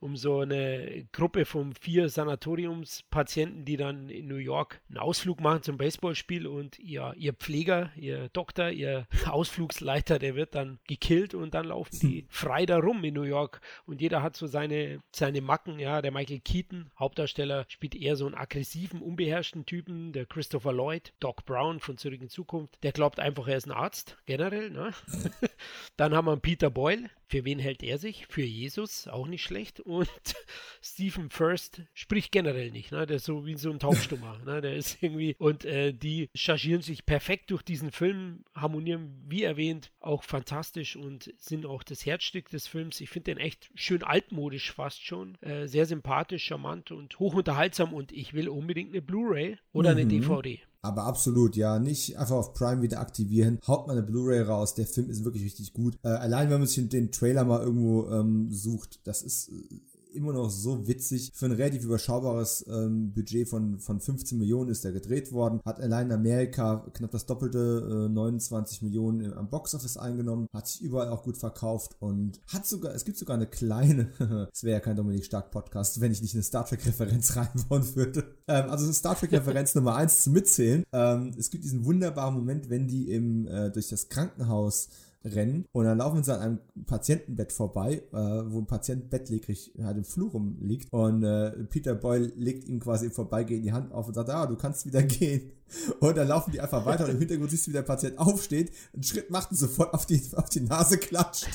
[SPEAKER 2] um so eine Gruppe von vier Sanatoriumspatienten, die dann in New York einen Ausflug machen zum Baseballspiel und ihr, ihr Pfleger, ihr Doktor, ihr Ausflugsleiter, der wird dann gekillt und dann laufen die frei da rum in New York und jeder hat so seine, seine Macken. Ja, der Michael Keaton, Hauptdarsteller, spielt eher so einen aggressiven, unbeherrschten Typen. Der Christopher Lloyd, Doc Brown von Zurück in Zukunft, der glaubt einfach, er ist ein Arzt, generell. Ne? dann haben wir Peter Boyle, für wen hält er sich? Für Jesus, auch nicht schlecht. Und Stephen First spricht generell nicht. Ne? Der ist so wie so ein Taubstummer. ne? Der ist irgendwie. Und äh, die chargieren sich perfekt durch diesen Film, harmonieren, wie erwähnt, auch fantastisch und sind auch das Herzstück des Films. Ich finde den echt schön altmodisch fast schon. Äh, sehr sympathisch, charmant und hochunterhaltsam. Und ich will unbedingt eine Blu-ray oder mhm. eine DVD.
[SPEAKER 1] Aber absolut, ja, nicht einfach auf Prime wieder aktivieren. Haut mal eine Blu-ray raus. Der Film ist wirklich richtig gut. Äh, allein wenn man sich den Trailer mal irgendwo ähm, sucht, das ist äh, immer noch so witzig. Für ein relativ überschaubares ähm, Budget von, von 15 Millionen ist er gedreht worden. Hat allein in Amerika knapp das doppelte, äh, 29 Millionen am Boxoffice eingenommen. Hat sich überall auch gut verkauft und hat sogar, es gibt sogar eine kleine, es wäre ja kein Dominik Stark Podcast, wenn ich nicht eine Star Trek Referenz reinbauen würde. Ähm, also Star Trek Referenz Nummer 1 zu mitzählen. Ähm, es gibt diesen wunderbaren Moment, wenn die im, äh, durch das Krankenhaus rennen und dann laufen sie an einem Patientenbett vorbei, äh, wo ein Patient bettlägerig halt im Flur rumliegt und äh, Peter Boyle legt ihm quasi im Vorbeigehen die Hand auf und sagt, ah, du kannst wieder gehen. Und dann laufen die einfach weiter und im Hintergrund siehst du, wie der Patient aufsteht, einen Schritt macht und sofort auf die, auf die Nase klatscht.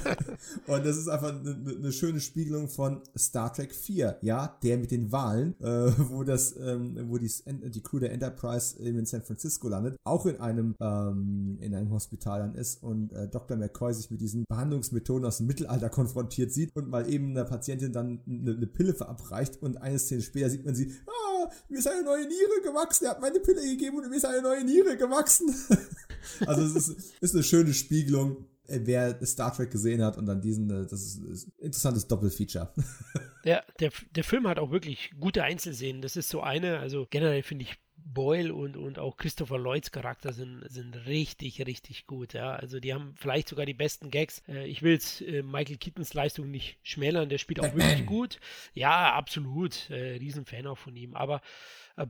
[SPEAKER 1] und das ist einfach eine, eine, schöne Spiegelung von Star Trek 4, ja, der mit den Wahlen, äh, wo das, ähm, wo die, die Crew der Enterprise in San Francisco landet, auch in einem, ähm, in einem Hospital dann ist und äh, Dr. McCoy sich mit diesen Behandlungsmethoden aus dem Mittelalter konfrontiert sieht und mal eben einer Patientin dann eine, eine Pille verabreicht und eine Szene später sieht man sie, ah, mir ist eine neue Niere gewachsen, er hat meine Pille gegeben und mir ist eine neue Niere gewachsen. also es ist, ist eine schöne Spiegelung, äh, wer Star Trek gesehen hat und dann diesen, äh, das ist, ist ein interessantes Doppelfeature.
[SPEAKER 2] Ja, der, der Film hat auch wirklich gute Einzelszenen. Das ist so eine, also generell finde ich Boyle und, und auch Christopher Lloyds Charakter sind, sind richtig, richtig gut. Ja. Also die haben vielleicht sogar die besten Gags. Äh, ich will jetzt äh, Michael Keatons Leistung nicht schmälern, der spielt auch wirklich gut. Ja, absolut. Äh, Riesenfan auch von ihm. Aber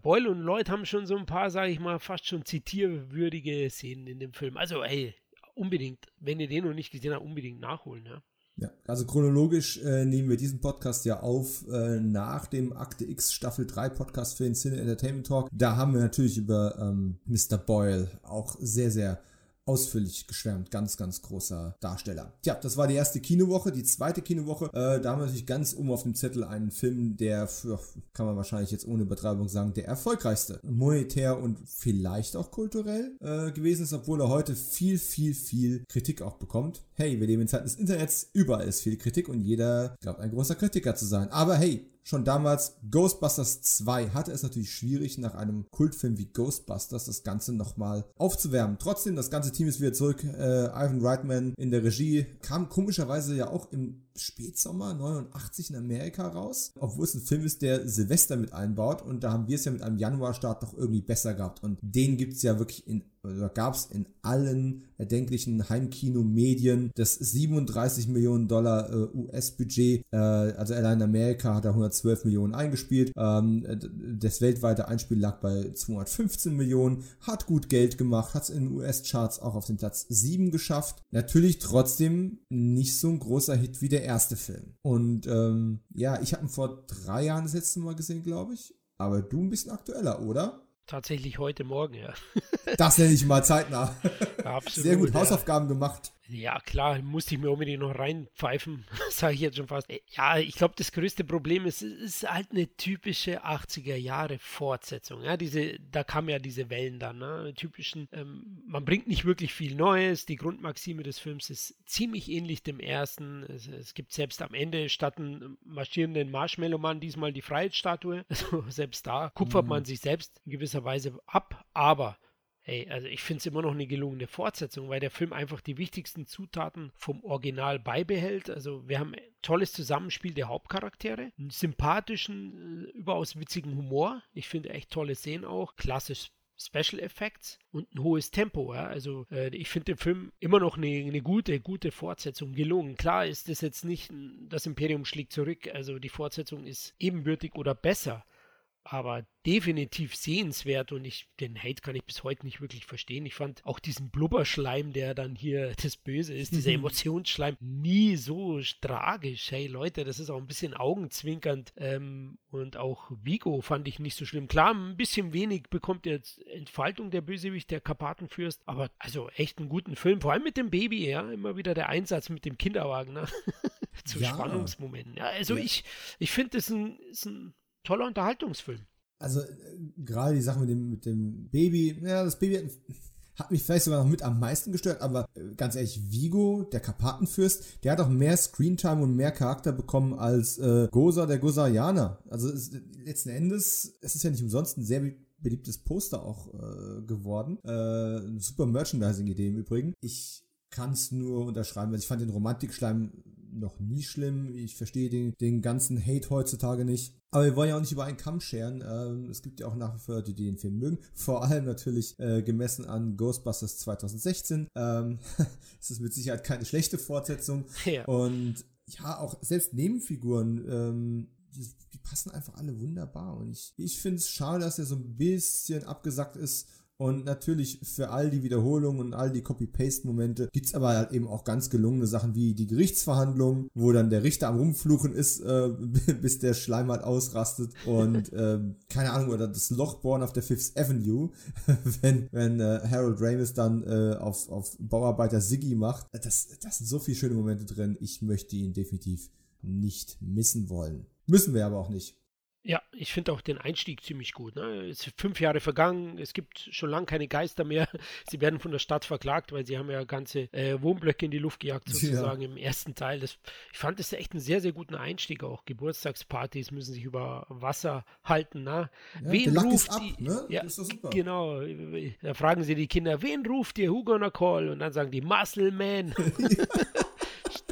[SPEAKER 2] Boyle und Lloyd haben schon so ein paar, sage ich mal, fast schon zitierwürdige Szenen in dem Film. Also, ey, unbedingt, wenn ihr den noch nicht gesehen habt, unbedingt nachholen. Ja.
[SPEAKER 1] Ja, also chronologisch äh, nehmen wir diesen Podcast ja auf äh, nach dem Akte X Staffel 3 Podcast für den Cine Entertainment Talk. Da haben wir natürlich über ähm, Mr. Boyle auch sehr, sehr ausführlich geschwärmt. Ganz, ganz großer Darsteller. Tja, das war die erste Kinowoche. Die zweite Kinowoche, äh, da haben wir natürlich ganz oben auf dem Zettel einen Film, der, für, kann man wahrscheinlich jetzt ohne Übertreibung sagen, der erfolgreichste. Monetär und vielleicht auch kulturell äh, gewesen ist, obwohl er heute viel, viel, viel Kritik auch bekommt. Hey, wir leben in Zeiten des Internets, überall ist viel Kritik und jeder glaubt ein großer Kritiker zu sein. Aber hey, Schon damals Ghostbusters 2 hatte es natürlich schwierig, nach einem Kultfilm wie Ghostbusters das Ganze nochmal aufzuwärmen. Trotzdem, das ganze Team ist wieder zurück. Äh, Ivan Reitman in der Regie kam komischerweise ja auch im Spätsommer 89 in Amerika raus, obwohl es ein Film ist, der Silvester mit einbaut und da haben wir es ja mit einem Januarstart doch irgendwie besser gehabt und den gibt es ja wirklich in oder gab es in allen erdenklichen Heimkino-Medien das 37 Millionen Dollar äh, US-Budget. Äh, also allein in Amerika hat er 112 Millionen eingespielt. Ähm, das weltweite Einspiel lag bei 215 Millionen. Hat gut Geld gemacht, hat es in den US-Charts auch auf den Platz 7 geschafft. Natürlich trotzdem nicht so ein großer Hit wie der erste Film. Und ähm, ja, ich habe ihn vor drei Jahren das letzte Mal gesehen, glaube ich. Aber du ein bisschen aktueller, oder?
[SPEAKER 2] Tatsächlich heute Morgen, ja.
[SPEAKER 1] das nenne ich mal zeitnah. Absolut. Sehr gut Hausaufgaben ja. gemacht.
[SPEAKER 2] Ja, klar, musste ich mir unbedingt noch reinpfeifen, sage ich jetzt schon fast. Äh, ja, ich glaube, das größte Problem ist, es ist halt eine typische 80er Jahre Fortsetzung. Ja, diese, da kamen ja diese Wellen dann, ne? typischen, ähm, man bringt nicht wirklich viel Neues. Die Grundmaxime des Films ist ziemlich ähnlich dem ersten. Es, es gibt selbst am Ende statt einem marschierenden Marshmallow-Mann diesmal die Freiheitsstatue. Also selbst da kupfert mhm. man sich selbst in gewisser Weise ab, aber Hey, also ich finde es immer noch eine gelungene Fortsetzung, weil der Film einfach die wichtigsten Zutaten vom Original beibehält. Also wir haben ein tolles Zusammenspiel der Hauptcharaktere, einen sympathischen, äh, überaus witzigen Humor. Ich finde echt tolle Szenen auch, klassisch Special Effects und ein hohes Tempo. Ja? Also äh, ich finde den Film immer noch eine, eine, gute, gute Fortsetzung gelungen. Klar ist das jetzt nicht, das Imperium schlägt zurück. Also die Fortsetzung ist ebenbürtig oder besser aber definitiv sehenswert und ich, den Hate kann ich bis heute nicht wirklich verstehen. Ich fand auch diesen Blubberschleim, der dann hier das Böse ist, dieser Emotionsschleim, nie so tragisch. Hey Leute, das ist auch ein bisschen augenzwinkernd ähm, und auch Vigo fand ich nicht so schlimm. Klar, ein bisschen wenig bekommt jetzt Entfaltung der Bösewicht, der Karpatenfürst, aber also echt einen guten Film, vor allem mit dem Baby, ja, immer wieder der Einsatz mit dem Kinderwagen, ne? zu ja. Spannungsmomenten. Ja, also ja. ich, ich finde, das ist ein, ist ein toller Unterhaltungsfilm.
[SPEAKER 1] Also äh, gerade die Sache mit dem, mit dem Baby, ja, das Baby hat, hat, mich vielleicht sogar noch mit am meisten gestört, aber äh, ganz ehrlich, Vigo, der Karpatenfürst, der hat auch mehr Screentime und mehr Charakter bekommen als äh, Goza, der Gozarianer. Also es, letzten Endes, es ist ja nicht umsonst ein sehr beliebtes Poster auch äh, geworden. Äh, super Merchandising-Idee im Übrigen. Ich kann es nur unterschreiben. Also ich fand den Romantikschleim noch nie schlimm. Ich verstehe den, den ganzen Hate heutzutage nicht. Aber wir wollen ja auch nicht über einen Kamm scheren. Ähm, es gibt ja auch nach wie vor Leute, die den Film mögen. Vor allem natürlich äh, gemessen an Ghostbusters 2016. Ähm, es ist mit Sicherheit keine schlechte Fortsetzung. Ja. Und ja, auch selbst Nebenfiguren, ähm, die, die, passen einfach alle wunderbar. Und ich, ich finde es schade, dass er so ein bisschen abgesackt ist und natürlich für all die Wiederholungen und all die Copy-Paste-Momente gibt es aber halt eben auch ganz gelungene Sachen wie die Gerichtsverhandlung, wo dann der Richter am Rumfluchen ist, äh, bis der Schleim halt ausrastet. Und äh, keine Ahnung, oder das Lochbohren auf der Fifth Avenue, wenn, wenn äh, Harold Ramis dann äh, auf, auf Bauarbeiter Siggy macht. Das, das sind so viele schöne Momente drin. Ich möchte ihn definitiv nicht missen wollen. Müssen wir aber auch nicht.
[SPEAKER 2] Ja, ich finde auch den Einstieg ziemlich gut. Ne? Es sind fünf Jahre vergangen, es gibt schon lange keine Geister mehr. Sie werden von der Stadt verklagt, weil sie haben ja ganze äh, Wohnblöcke in die Luft gejagt, sozusagen ja. im ersten Teil. Das, ich fand das echt einen sehr, sehr guten Einstieg auch. Geburtstagspartys müssen sich über Wasser halten. Ne?
[SPEAKER 1] Ja, wen ruft ab, die, ne?
[SPEAKER 2] ja, Genau. Da fragen sie die Kinder, wen ruft ihr Hugo Call? Und dann sagen die Muscle Man.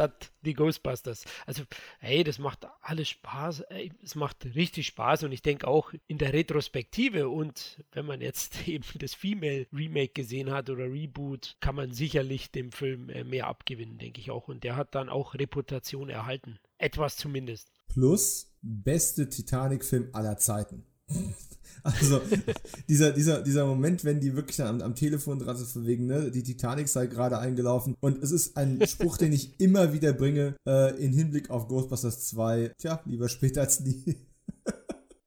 [SPEAKER 2] statt die Ghostbusters. Also, hey, das macht alles Spaß. Es macht richtig Spaß und ich denke auch in der Retrospektive und wenn man jetzt eben das Female Remake gesehen hat oder Reboot, kann man sicherlich dem Film äh, mehr abgewinnen, denke ich auch. Und der hat dann auch Reputation erhalten. Etwas zumindest.
[SPEAKER 1] Plus beste Titanic-Film aller Zeiten. Also dieser, dieser, dieser Moment, wenn die wirklich am, am Telefon dran sind, von wegen, ne, die Titanic sei gerade eingelaufen. Und es ist ein Spruch, den ich immer wieder bringe, äh, in Hinblick auf Ghostbusters 2. Tja, lieber später als nie.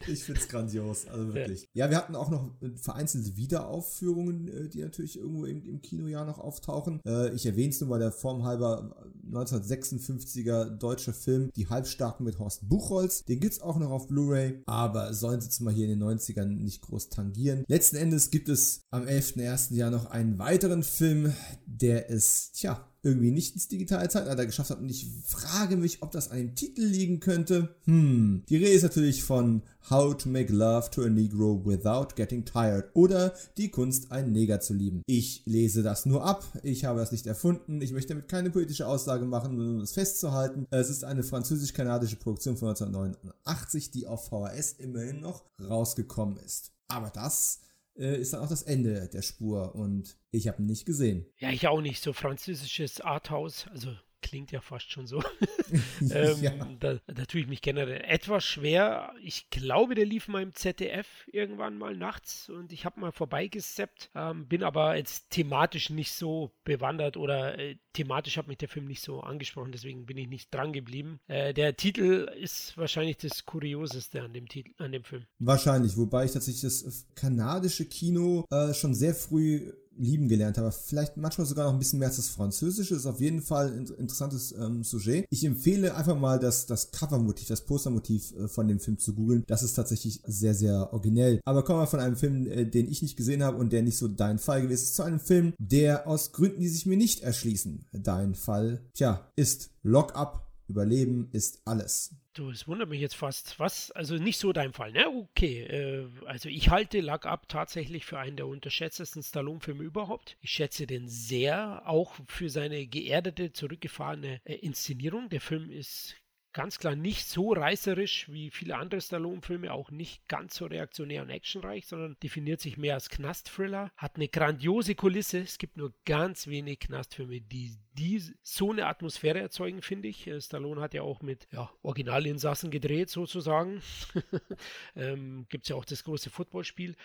[SPEAKER 1] Ich finde es grandios, also wirklich. Ja. ja. wir hatten auch noch vereinzelte Wiederaufführungen, äh, die natürlich irgendwo im, im Kinojahr noch auftauchen. Äh, ich erwähne es nur, weil der formhalber 1956er deutsche Film Die Halbstarken mit Horst Buchholz, den gibt es auch noch auf Blu-ray, aber sollen sie jetzt mal hier in den 90ern nicht groß tangieren. Letzten Endes gibt es am 11.01. Jahr noch einen weiteren Film, der ist, tja, irgendwie nicht ins digitale Zeitalter geschafft hat. Und ich frage mich, ob das an dem Titel liegen könnte. Hm, die Rede ist natürlich von How to Make Love to a Negro Without Getting Tired oder Die Kunst, einen Neger zu lieben. Ich lese das nur ab. Ich habe das nicht erfunden. Ich möchte damit keine politische Aussage machen, um es festzuhalten. Es ist eine französisch-kanadische Produktion von 1989, die auf VHS immerhin noch rausgekommen ist. Aber das äh, ist dann auch das Ende der Spur und ich habe ihn nicht gesehen.
[SPEAKER 2] Ja, ich auch nicht. So französisches Arthouse, also klingt ja fast schon so. ähm, ja. da, da tue ich mich generell etwas schwer. Ich glaube, der lief mal im ZDF irgendwann mal nachts und ich habe mal vorbeigeseppt, ähm, bin aber jetzt thematisch nicht so bewandert oder äh, thematisch hat mich der Film nicht so angesprochen, deswegen bin ich nicht dran geblieben. Äh, der Titel ist wahrscheinlich das Kurioseste an dem Titel, an dem Film.
[SPEAKER 1] Wahrscheinlich, wobei ich tatsächlich das kanadische Kino äh, schon sehr früh lieben gelernt habe. Vielleicht manchmal sogar noch ein bisschen mehr als das Französische. Ist auf jeden Fall ein interessantes ähm, Sujet. Ich empfehle einfach mal das, das Covermotiv, das Postermotiv äh, von dem Film zu googeln. Das ist tatsächlich sehr, sehr originell. Aber kommen wir von einem Film, äh, den ich nicht gesehen habe und der nicht so dein Fall gewesen ist, zu einem Film, der aus Gründen, die sich mir nicht erschließen, dein Fall, tja, ist Lock Up. Überleben ist alles.
[SPEAKER 2] Du, es wundert mich jetzt fast. Was? Also nicht so dein Fall, ne? Okay. Äh, also ich halte Luck Up tatsächlich für einen der unterschätztesten Stallone-Filme überhaupt. Ich schätze den sehr, auch für seine geerdete, zurückgefahrene äh, Inszenierung. Der Film ist ganz klar nicht so reißerisch wie viele andere Stallone-Filme, auch nicht ganz so reaktionär und actionreich, sondern definiert sich mehr als Knast-Thriller, hat eine grandiose Kulisse. Es gibt nur ganz wenig Knastfilme, die, die so eine Atmosphäre erzeugen, finde ich. Äh, Stallone hat ja auch mit ja, Originalinsassen gedreht, sozusagen. ähm, gibt es ja auch das große Footballspiel.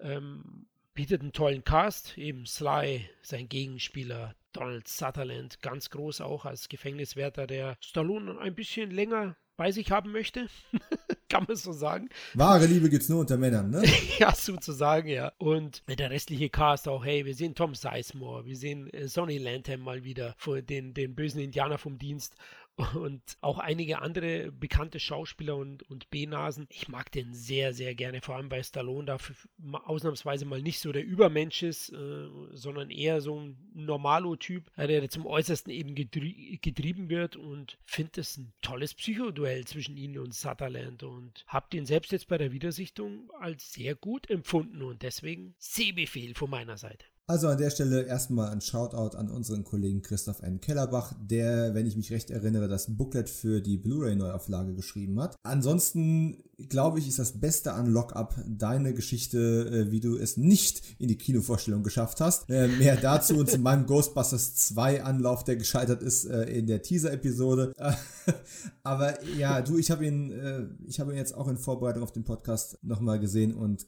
[SPEAKER 2] Ähm, bietet einen tollen Cast, eben Sly, sein Gegenspieler, Donald Sutherland, ganz groß auch als Gefängniswärter, der Stallone ein bisschen länger bei sich haben möchte. Kann man so sagen.
[SPEAKER 1] Wahre Liebe gibt es nur unter Männern, ne?
[SPEAKER 2] ja, sozusagen, ja. Und der restliche Cast auch, hey, wir sehen Tom Sizemore, wir sehen äh, Sonny Lantham mal wieder, den, den bösen Indianer vom Dienst und auch einige andere bekannte Schauspieler und, und B-Nasen. Ich mag den sehr, sehr gerne, vor allem bei Stallone, da ausnahmsweise mal nicht so der Übermensch ist, äh, sondern eher so ein Normalo-Typ, äh, der zum Äußersten eben getrie getrieben wird und finde es ein tolles Psychoduell zwischen ihnen und Sutherland und habe den selbst jetzt bei der Wiedersichtung als sehr gut empfunden und deswegen Sehbefehl von meiner Seite.
[SPEAKER 1] Also an der Stelle erstmal ein Shoutout an unseren Kollegen Christoph N. Kellerbach, der, wenn ich mich recht erinnere, das Booklet für die Blu-ray-Neuauflage geschrieben hat. Ansonsten glaube ich, ist das Beste an Lockup deine Geschichte, äh, wie du es nicht in die Kinovorstellung geschafft hast. Äh, mehr dazu und zu meinem Ghostbusters 2 Anlauf, der gescheitert ist äh, in der Teaser-Episode. aber ja, du, ich habe ihn, ich habe ihn jetzt auch in Vorbereitung auf den Podcast nochmal gesehen und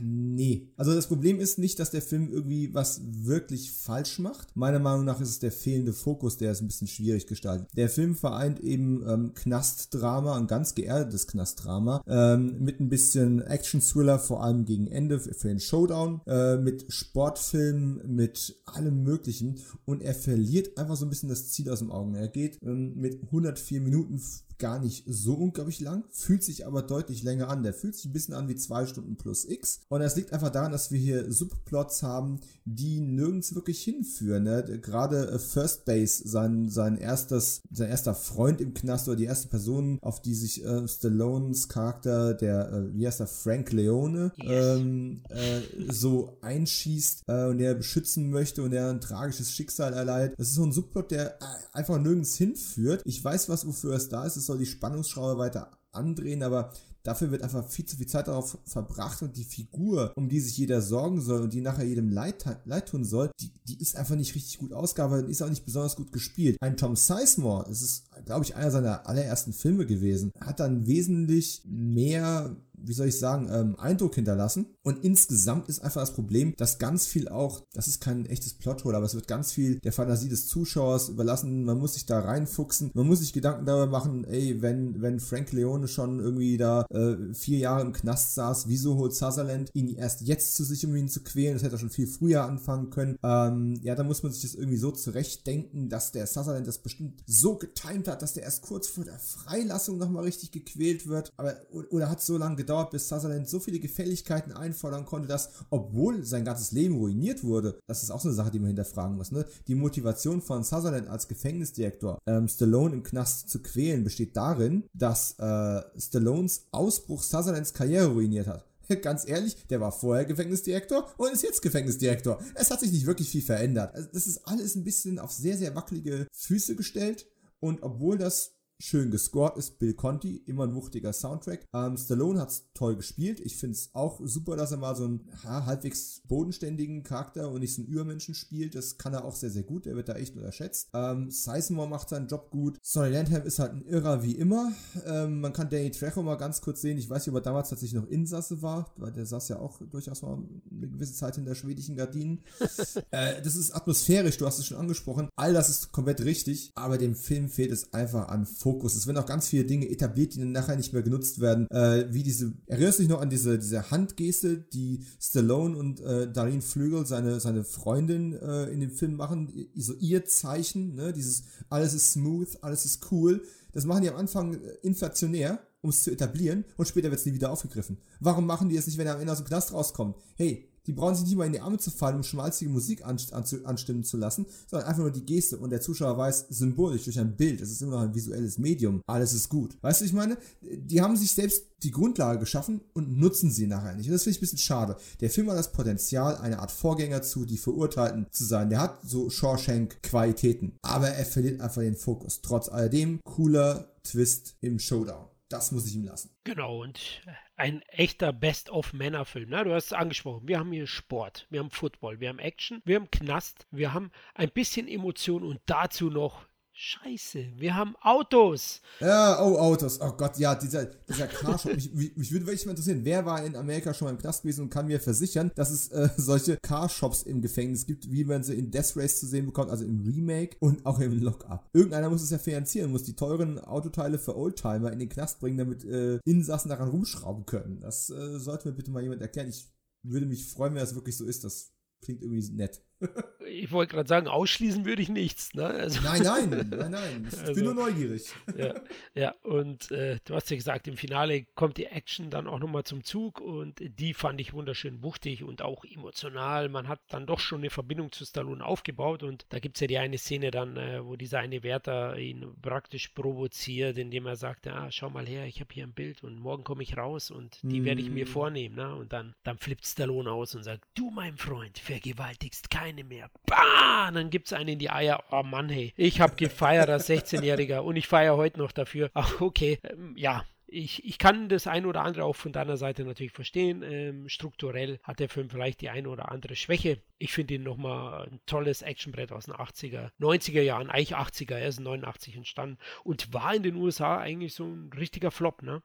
[SPEAKER 1] nee. Also das Problem ist nicht, dass der Film irgendwie was wirklich falsch macht. Meiner Meinung nach ist es der fehlende Fokus, der es ein bisschen schwierig gestaltet. Der Film vereint eben ähm, Knastdrama, ein ganz geerdetes Knastdrama ähm, mit ein bisschen Action-Thriller, vor allem gegen Ende für den Showdown, äh, mit Sportfilmen, mit allem Möglichen und er verliert einfach so ein bisschen das Ziel aus dem Augen. Er geht ähm, mit 104 Minuten gar nicht so unglaublich lang, fühlt sich aber deutlich länger an. Der fühlt sich ein bisschen an wie zwei Stunden plus X. Und das liegt einfach daran, dass wir hier Subplots haben, die nirgends wirklich hinführen. Ne? Gerade äh, First Base, sein, sein, erstes, sein erster Freund im Knast oder die erste Person, auf die sich äh, Stallones Charakter, der, äh, wie heißt er, Frank Leone, yes. ähm, äh, so einschießt äh, und er beschützen möchte und er ein tragisches Schicksal erleidet. Das ist so ein Subplot, der äh, einfach nirgends hinführt. Ich weiß was, wofür es da ist. Es soll die Spannungsschraube weiter andrehen, aber Dafür wird einfach viel zu viel Zeit darauf verbracht und die Figur, um die sich jeder sorgen soll und die nachher jedem leid, leid tun soll, die, die ist einfach nicht richtig gut ausgearbeitet und ist auch nicht besonders gut gespielt. Ein Tom Sizemore, das ist, glaube ich, einer seiner allerersten Filme gewesen, hat dann wesentlich mehr wie soll ich sagen, ähm, Eindruck hinterlassen. Und insgesamt ist einfach das Problem, dass ganz viel auch, das ist kein echtes Plothole, aber es wird ganz viel der Fantasie des Zuschauers überlassen. Man muss sich da reinfuchsen. Man muss sich Gedanken darüber machen, ey, wenn, wenn Frank Leone schon irgendwie da äh, vier Jahre im Knast saß, wieso holt Sutherland ihn erst jetzt zu sich, um ihn zu quälen? Das hätte er schon viel früher anfangen können. Ähm, ja, da muss man sich das irgendwie so zurechtdenken, dass der Sutherland das bestimmt so getimt hat, dass der erst kurz vor der Freilassung nochmal richtig gequält wird. Aber, oder hat so lange gedauert, gedauert, bis Sutherland so viele Gefälligkeiten einfordern konnte, dass, obwohl sein ganzes Leben ruiniert wurde, das ist auch so eine Sache, die man hinterfragen muss, ne? Die Motivation von Sutherland als Gefängnisdirektor, ähm, Stallone im Knast zu quälen, besteht darin, dass äh, Stallones Ausbruch Sutherlands Karriere ruiniert hat. Ganz ehrlich, der war vorher Gefängnisdirektor und ist jetzt Gefängnisdirektor. Es hat sich nicht wirklich viel verändert. Also das ist alles ein bisschen auf sehr, sehr wackelige Füße gestellt. Und obwohl das schön gescored ist. Bill Conti, immer ein wuchtiger Soundtrack. Ähm, Stallone hat es toll gespielt. Ich finde es auch super, dass er mal so einen halbwegs bodenständigen Charakter und nicht so einen Übermenschen spielt. Das kann er auch sehr, sehr gut. Er wird da echt unterschätzt. Ähm, Sizemore macht seinen Job gut. Sonny Landham ist halt ein Irrer wie immer. Ähm, man kann Danny Trejo mal ganz kurz sehen. Ich weiß nicht, ob er damals tatsächlich noch Insasse war, weil der saß ja auch durchaus mal eine gewisse Zeit in der schwedischen Gardinen. äh, das ist atmosphärisch, du hast es schon angesprochen. All das ist komplett richtig, aber dem Film fehlt es einfach an Fokus. Es werden auch ganz viele Dinge etabliert, die dann nachher nicht mehr genutzt werden. Äh, wie diese, erinnerst du dich noch an diese, diese Handgeste, die Stallone und äh, Darlene Flügel, seine, seine Freundin, äh, in dem Film machen? So ihr Zeichen, ne? Dieses alles ist smooth, alles ist cool. Das machen die am Anfang äh, inflationär um es zu etablieren und später wird es nie wieder aufgegriffen. Warum machen die es nicht, wenn er am Ende aus dem Knast rauskommt? Hey, die brauchen sich nicht mal in die Arme zu fallen, um schmalzige Musik anstimmen zu lassen, sondern einfach nur die Geste und der Zuschauer weiß symbolisch durch ein Bild, es ist immer noch ein visuelles Medium, alles ist gut. Weißt du, ich meine, die haben sich selbst die Grundlage geschaffen und nutzen sie nachher nicht. Und das finde ich ein bisschen schade. Der Film hat das Potenzial, eine Art Vorgänger zu Die Verurteilten zu sein. Der hat so Shawshank-Qualitäten, aber er verliert einfach den Fokus. Trotz alledem, cooler Twist im Showdown. Das muss ich ihm lassen.
[SPEAKER 2] Genau, und ein echter Best-of-Männer-Film. Ne? Du hast es angesprochen. Wir haben hier Sport, wir haben Football, wir haben Action, wir haben Knast, wir haben ein bisschen Emotion und dazu noch Scheiße, wir haben Autos.
[SPEAKER 1] Ja, oh, Autos. Oh Gott, ja, dieser, dieser Carshop. mich, mich würde wirklich mal interessieren, wer war in Amerika schon mal im Knast gewesen und kann mir versichern, dass es äh, solche Carshops im Gefängnis gibt, wie man sie in Death Race zu sehen bekommt, also im Remake und auch im Lockup. Irgendeiner muss es ja finanzieren, muss die teuren Autoteile für Oldtimer in den Knast bringen, damit äh, Insassen daran rumschrauben können. Das äh, sollte mir bitte mal jemand erklären. Ich würde mich freuen, wenn das wirklich so ist. Das klingt irgendwie nett
[SPEAKER 2] ich wollte gerade sagen, ausschließen würde ich nichts. Ne?
[SPEAKER 1] Also, nein, nein, nein, nein. Ich also, bin nur neugierig.
[SPEAKER 2] Ja, ja und äh, du hast ja gesagt, im Finale kommt die Action dann auch nochmal zum Zug und die fand ich wunderschön wuchtig und auch emotional. Man hat dann doch schon eine Verbindung zu Stallone aufgebaut und da gibt es ja die eine Szene dann, äh, wo dieser eine Wärter ihn praktisch provoziert, indem er sagt, ja, schau mal her, ich habe hier ein Bild und morgen komme ich raus und die mm. werde ich mir mm. vornehmen. Ne? Und dann, dann flippt Stallone aus und sagt, du mein Freund, vergewaltigst keine mehr. Bah! Dann gibt es einen in die Eier. Oh Mann, hey. Ich habe gefeiert als 16-Jähriger und ich feiere heute noch dafür. Ach, okay. Ähm, ja, ich, ich kann das ein oder andere auch von deiner Seite natürlich verstehen. Ähm, strukturell hat der Film vielleicht die eine oder andere Schwäche. Ich finde ihn nochmal ein tolles Actionbrett aus den 80er, 90er Jahren, eigentlich 80er, er ist 89 entstanden und war in den USA eigentlich so ein richtiger Flop, ne?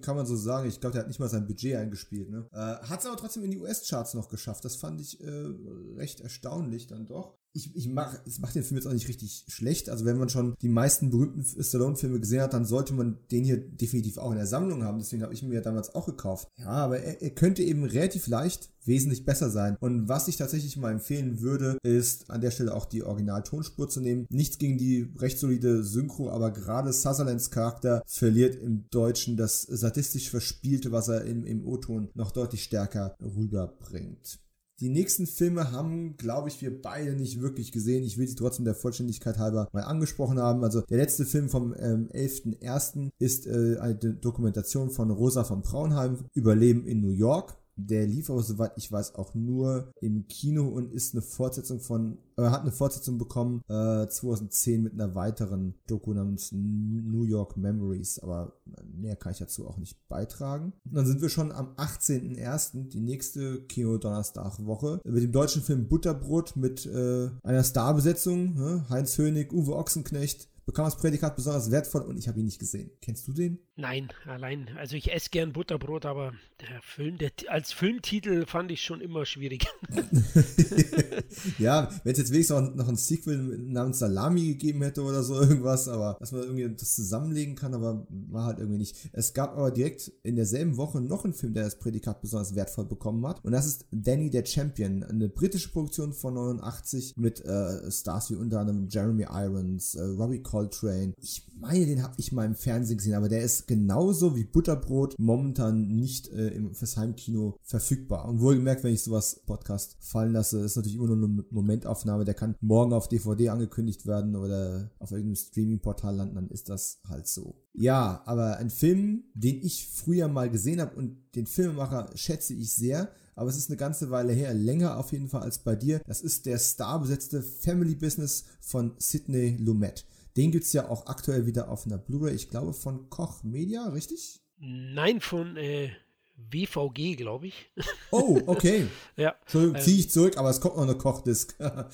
[SPEAKER 1] Kann man so sagen. Ich glaube, der hat nicht mal sein Budget eingespielt, ne? Äh, hat es aber trotzdem in die US-Charts noch geschafft. Das fand ich äh, recht erstaunlich dann doch. Ich, ich mach, es macht den Film jetzt auch nicht richtig schlecht. Also wenn man schon die meisten berühmten Stallone-Filme gesehen hat, dann sollte man den hier definitiv auch in der Sammlung haben. Deswegen habe ich mir damals auch gekauft. Ja, aber er, er könnte eben relativ leicht wesentlich besser sein. Und was ich tatsächlich mal empfehlen würde, ist an der Stelle auch die Original-Tonspur zu nehmen. Nichts gegen die recht solide Synchro, aber gerade Sutherlands Charakter verliert im Deutschen das sadistisch Verspielte, was er im, im O-Ton noch deutlich stärker rüberbringt. Die nächsten Filme haben, glaube ich, wir beide nicht wirklich gesehen. Ich will sie trotzdem der Vollständigkeit halber mal angesprochen haben. Also der letzte Film vom ähm, 11.01. ist äh, eine Dokumentation von Rosa von Braunheim, Überleben in New York. Der lief aber, soweit ich weiß, auch nur im Kino und ist eine Fortsetzung von, äh, hat eine Fortsetzung bekommen, äh, 2010 mit einer weiteren Doku namens New York Memories, aber mehr kann ich dazu auch nicht beitragen. Und dann sind wir schon am 18.01., die nächste Kino-Donnerstag-Woche, mit dem deutschen Film Butterbrot mit äh, einer Starbesetzung, ne? Heinz Hönig, Uwe Ochsenknecht, bekam das Prädikat besonders wertvoll und ich habe ihn nicht gesehen. Kennst du den?
[SPEAKER 2] Nein, allein. Also ich esse gern Butterbrot, aber der Film, der, als Filmtitel fand ich schon immer schwierig.
[SPEAKER 1] ja, wenn es jetzt wenigstens noch, noch ein Sequel namens Salami gegeben hätte oder so irgendwas, aber dass man irgendwie das zusammenlegen kann, aber war halt irgendwie nicht. Es gab aber direkt in derselben Woche noch einen Film, der das Prädikat besonders wertvoll bekommen hat und das ist Danny der Champion, eine britische Produktion von 89 mit äh, Stars wie unter anderem Jeremy Irons, äh, Robbie Coltrane. Ich meine, den habe ich mal im Fernsehen gesehen, aber der ist genauso wie Butterbrot momentan nicht äh, im, fürs Heimkino verfügbar. Und wohlgemerkt, wenn ich sowas Podcast fallen lasse, ist natürlich immer nur eine Momentaufnahme. Der kann morgen auf DVD angekündigt werden oder auf irgendeinem Streaming-Portal landen, dann ist das halt so. Ja, aber ein Film, den ich früher mal gesehen habe und den Filmemacher schätze ich sehr, aber es ist eine ganze Weile her, länger auf jeden Fall als bei dir. Das ist der starbesetzte Family Business von Sidney Lumet. Den gibt es ja auch aktuell wieder auf einer Blu-ray, ich glaube von Koch Media, richtig?
[SPEAKER 2] Nein, von äh, WVG, glaube ich.
[SPEAKER 1] Oh, okay.
[SPEAKER 2] ja.
[SPEAKER 1] Entschuldigung, ziehe ich zurück, aber es kommt noch eine Kochdisk.
[SPEAKER 2] ja,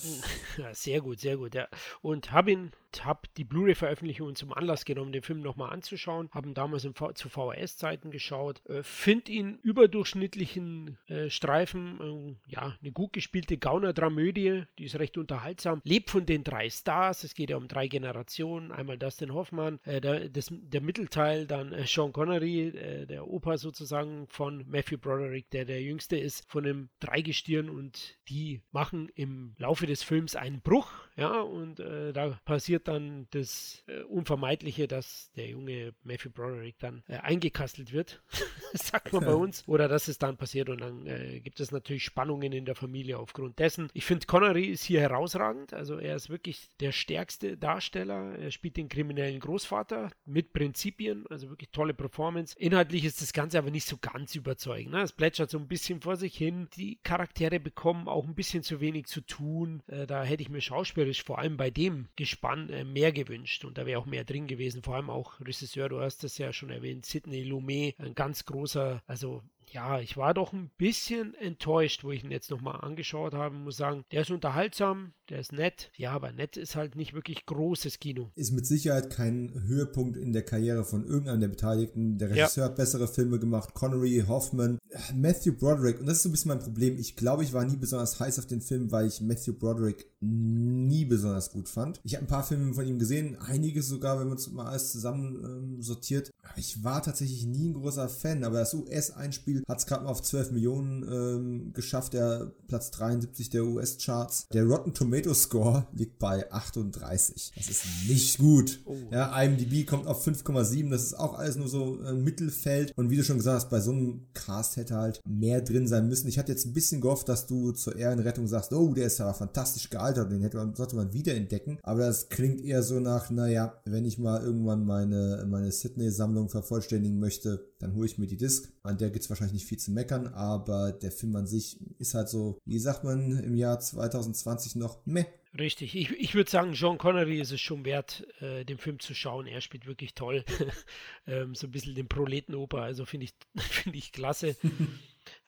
[SPEAKER 2] sehr gut, sehr gut, ja. Und habe ihn habe die Blu-ray-Veröffentlichung zum Anlass genommen, den Film nochmal anzuschauen. Haben damals zu VHS-Zeiten geschaut. Äh, Finde ihn überdurchschnittlichen äh, Streifen, äh, ja, eine gut gespielte Gauner-Dramödie, die ist recht unterhaltsam. Lebt von den drei Stars, es geht ja um drei Generationen. Einmal Dustin Hoffmann, äh, der, das, der Mittelteil, dann äh, Sean Connery, äh, der Opa sozusagen von Matthew Broderick, der der jüngste ist, von einem Dreigestirn und die machen im Laufe des Films einen Bruch, ja, und da passiert dann das äh, Unvermeidliche, dass der junge Matthew Broderick dann äh, eingekastelt wird, sagt man bei uns, oder dass es dann passiert und dann äh, gibt es natürlich Spannungen in der Familie aufgrund dessen. Ich finde, Connery ist hier herausragend, also er ist wirklich der stärkste Darsteller. Er spielt den kriminellen Großvater mit Prinzipien, also wirklich tolle Performance. Inhaltlich ist das Ganze aber nicht so ganz überzeugend. Ne? Es plätschert so ein bisschen vor sich hin. Die Charaktere bekommen auch ein bisschen zu wenig zu tun. Äh, da hätte ich mir schauspielerisch vor allem bei dem Gespann mehr gewünscht und da wäre auch mehr drin gewesen. Vor allem auch Regisseur, du hast das ja schon erwähnt, Sidney Lumet, ein ganz großer, also ja, ich war doch ein bisschen enttäuscht, wo ich ihn jetzt nochmal angeschaut habe. Muss sagen, der ist unterhaltsam, der ist nett. Ja, aber nett ist halt nicht wirklich großes Kino.
[SPEAKER 1] Ist mit Sicherheit kein Höhepunkt in der Karriere von irgendeinem der Beteiligten. Der Regisseur ja. hat bessere Filme gemacht. Connery, Hoffman, Matthew Broderick. Und das ist so ein bisschen mein Problem. Ich glaube, ich war nie besonders heiß auf den Film, weil ich Matthew Broderick nie besonders gut fand. Ich habe ein paar Filme von ihm gesehen, einige sogar, wenn man es mal alles zusammen ähm, sortiert. Aber ich war tatsächlich nie ein großer Fan. Aber das US-Einspiel hat es gerade mal auf 12 Millionen ähm, geschafft, der Platz 73 der US-Charts. Der Rotten Tomato Score liegt bei 38. Das ist nicht gut. Oh. Ja, IMDb kommt auf 5,7. Das ist auch alles nur so äh, Mittelfeld. Und wie du schon gesagt hast, bei so einem Cast hätte halt mehr drin sein müssen. Ich hatte jetzt ein bisschen gehofft, dass du zur Ehrenrettung sagst, oh, der ist aber fantastisch gealtert. Den hätte man, sollte man wiederentdecken. Aber das klingt eher so nach, naja, wenn ich mal irgendwann meine, meine Sydney-Sammlung vervollständigen möchte, dann hole ich mir die Disc. An der gibt es wahrscheinlich nicht viel zu meckern, aber der Film an sich ist halt so, wie sagt man im Jahr 2020 noch, meh.
[SPEAKER 2] Richtig, ich, ich würde sagen, John Connery ist es schon wert, äh, den Film zu schauen. Er spielt wirklich toll. ähm, so ein bisschen den Proletenoper, also finde ich, find ich klasse.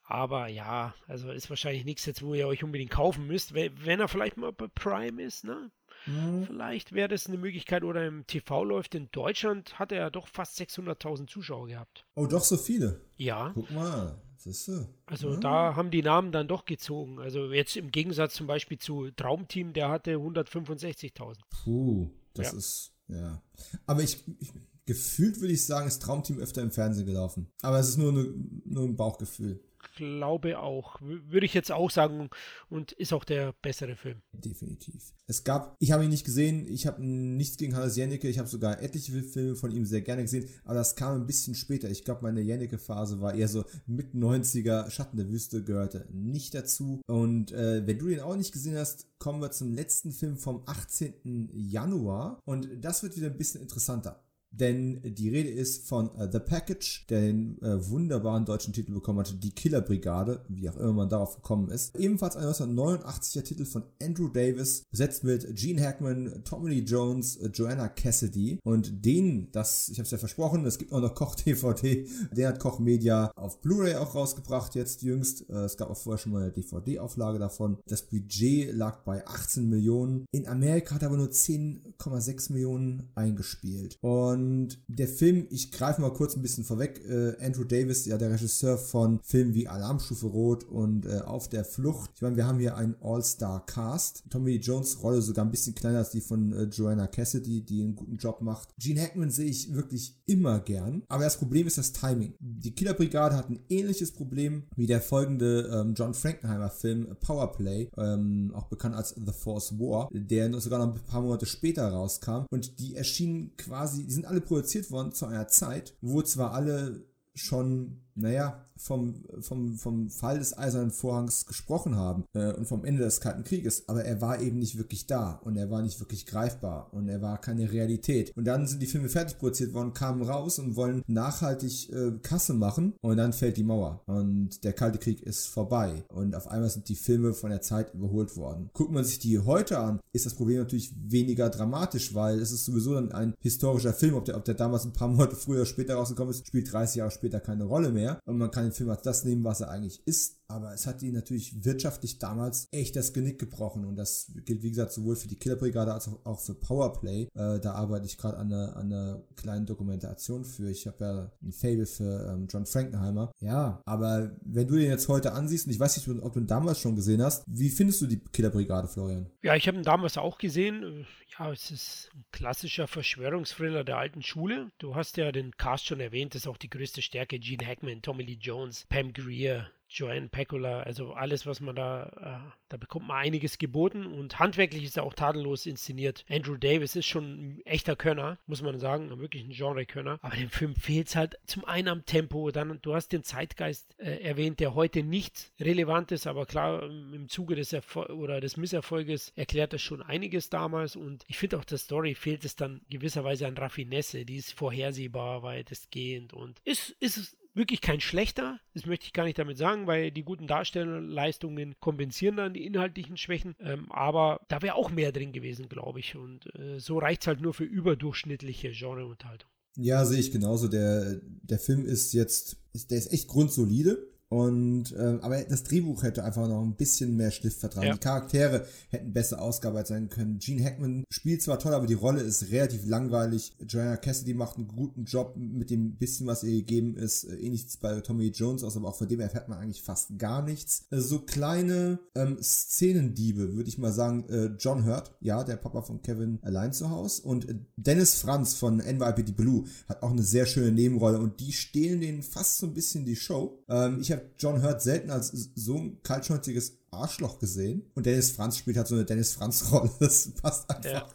[SPEAKER 2] Aber ja, also ist wahrscheinlich nichts jetzt, wo ihr euch unbedingt kaufen müsst. Wenn, wenn er vielleicht mal bei Prime ist, ne? Mhm. Vielleicht wäre das eine Möglichkeit oder im TV läuft. In Deutschland hat er ja doch fast 600.000 Zuschauer gehabt.
[SPEAKER 1] Oh, doch so viele?
[SPEAKER 2] Ja.
[SPEAKER 1] Guck mal. Siehste.
[SPEAKER 2] Also ja. da haben die Namen dann doch gezogen. Also jetzt im Gegensatz zum Beispiel zu Traumteam, der hatte 165.000.
[SPEAKER 1] Puh, das ja. ist, ja. Aber ich, ich gefühlt würde ich sagen, ist Traumteam öfter im Fernsehen gelaufen. Aber es ist nur, eine, nur ein Bauchgefühl
[SPEAKER 2] glaube auch. Würde ich jetzt auch sagen und ist auch der bessere Film.
[SPEAKER 1] Definitiv. Es gab, ich habe ihn nicht gesehen, ich habe nichts gegen Hannes Jennecke, ich habe sogar etliche Filme von ihm sehr gerne gesehen, aber das kam ein bisschen später. Ich glaube, meine Jennecke-Phase war eher so mit 90er, Schatten der Wüste gehörte nicht dazu. Und äh, wenn du den auch nicht gesehen hast, kommen wir zum letzten Film vom 18. Januar und das wird wieder ein bisschen interessanter. Denn die Rede ist von uh, The Package, der den äh, wunderbaren deutschen Titel bekommen hatte, Die Killerbrigade, wie auch immer man darauf gekommen ist. Ebenfalls ein 1989er Titel von Andrew Davis, besetzt mit Gene Hackman, Tommy Lee Jones, äh, Joanna Cassidy. Und den, das, ich habe es ja versprochen, es gibt auch noch Koch-DVD, den hat Koch Media auf Blu-ray auch rausgebracht, jetzt jüngst. Äh, es gab auch vorher schon mal eine DVD-Auflage davon. Das Budget lag bei 18 Millionen. In Amerika hat er aber nur 10,6 Millionen eingespielt. Und und der Film, ich greife mal kurz ein bisschen vorweg, äh, Andrew Davis, ja der Regisseur von Filmen wie Alarmstufe Rot und äh, Auf der Flucht. Ich meine, wir haben hier einen All-Star-Cast. Tommy Jones Rolle sogar ein bisschen kleiner als die von äh, Joanna Cassidy, die einen guten Job macht. Gene Hackman sehe ich wirklich immer gern. Aber das Problem ist das Timing. Die Killerbrigade hat ein ähnliches Problem wie der folgende ähm, John Frankenheimer Film Powerplay, ähm, auch bekannt als The Force War, der sogar noch ein paar Monate später rauskam. Und die erschienen quasi, die sind alle produziert worden zu einer Zeit, wo zwar alle schon, naja, vom, vom, vom Fall des Eisernen Vorhangs gesprochen haben äh, und vom Ende des Kalten Krieges, aber er war eben nicht wirklich da und er war nicht wirklich greifbar und er war keine Realität. Und dann sind die Filme fertig produziert worden, kamen raus und wollen nachhaltig äh, Kasse machen und dann fällt die Mauer und der Kalte Krieg ist vorbei und auf einmal sind die Filme von der Zeit überholt worden. Guckt man sich die heute an, ist das Problem natürlich weniger dramatisch, weil es ist sowieso dann ein historischer Film, ob der, ob der damals ein paar Monate früher oder später rausgekommen ist, spielt 30 Jahre später keine Rolle mehr und man kann den Film als das nehmen, was er eigentlich ist. Aber es hat ihn natürlich wirtschaftlich damals echt das Genick gebrochen. Und das gilt, wie gesagt, sowohl für die Killerbrigade als auch für Powerplay. Äh, da arbeite ich gerade an, an einer, kleinen Dokumentation für. Ich habe ja ein Fable für ähm, John Frankenheimer. Ja, aber wenn du den jetzt heute ansiehst, und ich weiß nicht, ob du ihn damals schon gesehen hast, wie findest du die Killerbrigade, Florian?
[SPEAKER 2] Ja, ich habe ihn damals auch gesehen. Ja, es ist ein klassischer Verschwörungsthriller der alten Schule. Du hast ja den Cast schon erwähnt, das ist auch die größte Stärke. Gene Hackman, Tommy Lee Jones, Pam Greer, Joanne Pecula, also alles, was man da, äh, da bekommt man einiges geboten und handwerklich ist er auch tadellos inszeniert. Andrew Davis ist schon ein echter Könner, muss man sagen, wirklich ein Genre-Könner. Aber dem Film fehlt es halt zum einen am Tempo, dann du hast den Zeitgeist äh, erwähnt, der heute nicht relevant ist, aber klar, im Zuge des Erfol oder des Misserfolges erklärt das schon einiges damals und ich finde auch der Story fehlt es dann gewisserweise an Raffinesse, die ist vorhersehbar, weitestgehend und ist, ist wirklich kein schlechter, das möchte ich gar nicht damit sagen, weil die guten Darstellerleistungen kompensieren dann die inhaltlichen Schwächen, ähm, aber da wäre auch mehr drin gewesen, glaube ich. Und äh, so reicht es halt nur für überdurchschnittliche Genreunterhaltung.
[SPEAKER 1] Ja, sehe ich genauso. Der, der Film ist jetzt, der ist echt grundsolide. Und äh, aber das Drehbuch hätte einfach noch ein bisschen mehr Stift vertragen. Ja. Die Charaktere hätten besser ausgearbeitet sein können. Gene Hackman spielt zwar toll, aber die Rolle ist relativ langweilig. Joanna Cassidy macht einen guten Job mit dem bisschen, was ihr gegeben ist. Äh, ähnliches bei Tommy Jones aus, aber auch von dem erfährt man eigentlich fast gar nichts. Äh, so kleine ähm, Szenendiebe, würde ich mal sagen. Äh, John Hurt, ja, der Papa von Kevin allein zu Hause. Und äh, Dennis Franz von NYPD Blue hat auch eine sehr schöne Nebenrolle und die stehlen denen fast so ein bisschen die Show. Ähm, ich habe habe John Hurt selten als so ein kaltschnäuziges Arschloch gesehen. Und Dennis Franz spielt halt so eine Dennis Franz-Rolle. Das passt einfach.
[SPEAKER 2] Ja.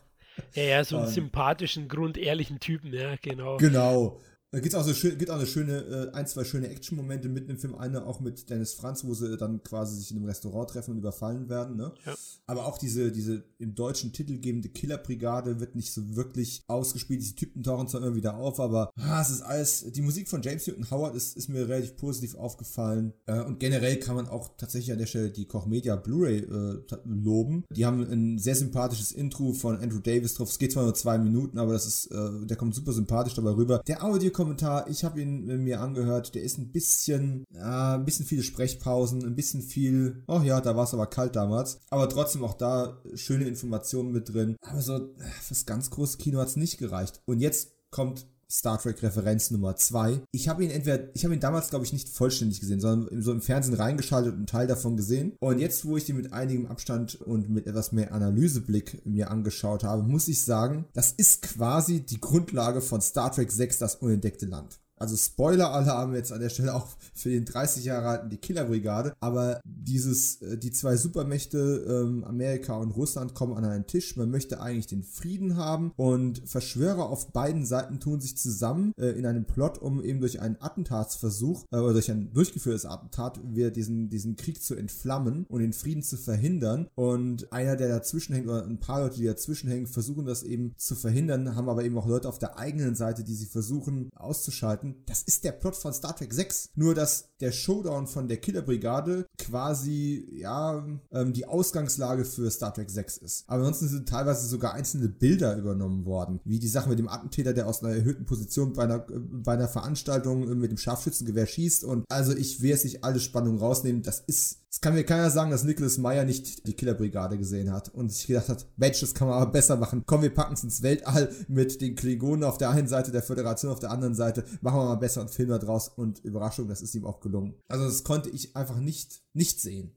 [SPEAKER 2] Ja, ja, so einen ähm, sympathischen, grundehrlichen Typen, ja, genau.
[SPEAKER 1] Genau. Da gibt es auch, so schön, gibt auch eine schöne, äh, ein, zwei schöne Action-Momente mitten im Film. Eine auch mit Dennis Franz, wo sie dann quasi sich in einem Restaurant treffen und überfallen werden. Ne? Ja. Aber auch diese, diese im deutschen Titel gebende Killerbrigade wird nicht so wirklich ausgespielt. Diese Typen tauchen zwar immer wieder auf, aber ah, es ist alles. Die Musik von James Newton Howard ist, ist mir relativ positiv aufgefallen. Äh, und generell kann man auch tatsächlich an der Stelle die Koch Media Blu-ray äh, loben. Die haben ein sehr sympathisches Intro von Andrew Davis drauf. Es geht zwar nur zwei Minuten, aber das ist, äh, der kommt super sympathisch dabei rüber. Der Audio kommt Kommentar, ich habe ihn mir angehört, der ist ein bisschen, ja, ein bisschen viele Sprechpausen, ein bisschen viel, oh ja, da war es aber kalt damals, aber trotzdem auch da schöne Informationen mit drin. Aber so, fürs ganz große Kino hat es nicht gereicht. Und jetzt kommt Star Trek Referenz Nummer 2. Ich habe ihn entweder, ich habe ihn damals glaube ich nicht vollständig gesehen, sondern so im Fernsehen reingeschaltet und einen Teil davon gesehen. Und jetzt, wo ich den mit einigem Abstand und mit etwas mehr Analyseblick mir angeschaut habe, muss ich sagen, das ist quasi die Grundlage von Star Trek 6, das unentdeckte Land. Also Spoiler-Alarm jetzt an der Stelle auch für den 30 Jahre alten die Killerbrigade. Aber dieses, äh, die zwei Supermächte ähm, Amerika und Russland kommen an einen Tisch. Man möchte eigentlich den Frieden haben und Verschwörer auf beiden Seiten tun sich zusammen äh, in einem Plot, um eben durch einen Attentatsversuch äh, oder durch ein durchgeführtes Attentat wieder diesen, diesen Krieg zu entflammen und den Frieden zu verhindern. Und einer, der dazwischen hängt oder ein paar Leute, die dazwischen hängen, versuchen das eben zu verhindern, haben aber eben auch Leute auf der eigenen Seite, die sie versuchen auszuschalten hatten, das ist der Plot von Star Trek 6. Nur, dass der Showdown von der Killerbrigade quasi, ja, ähm, die Ausgangslage für Star Trek 6 ist. Aber ansonsten sind teilweise sogar einzelne Bilder übernommen worden. Wie die Sache mit dem Attentäter, der aus einer erhöhten Position bei einer, bei einer Veranstaltung mit dem Scharfschützengewehr schießt. Und also ich will jetzt nicht alle Spannung rausnehmen. Das ist es kann mir keiner sagen, dass Nicholas Meyer nicht die Killerbrigade gesehen hat und sich gedacht hat, Mensch, das kann man aber besser machen. Komm, wir packen es ins Weltall mit den Klingonen auf der einen Seite, der Föderation auf der anderen Seite. Machen wir mal besser und filmen da draus. Und Überraschung, das ist ihm auch gelungen. Also das konnte ich einfach nicht, nicht sehen.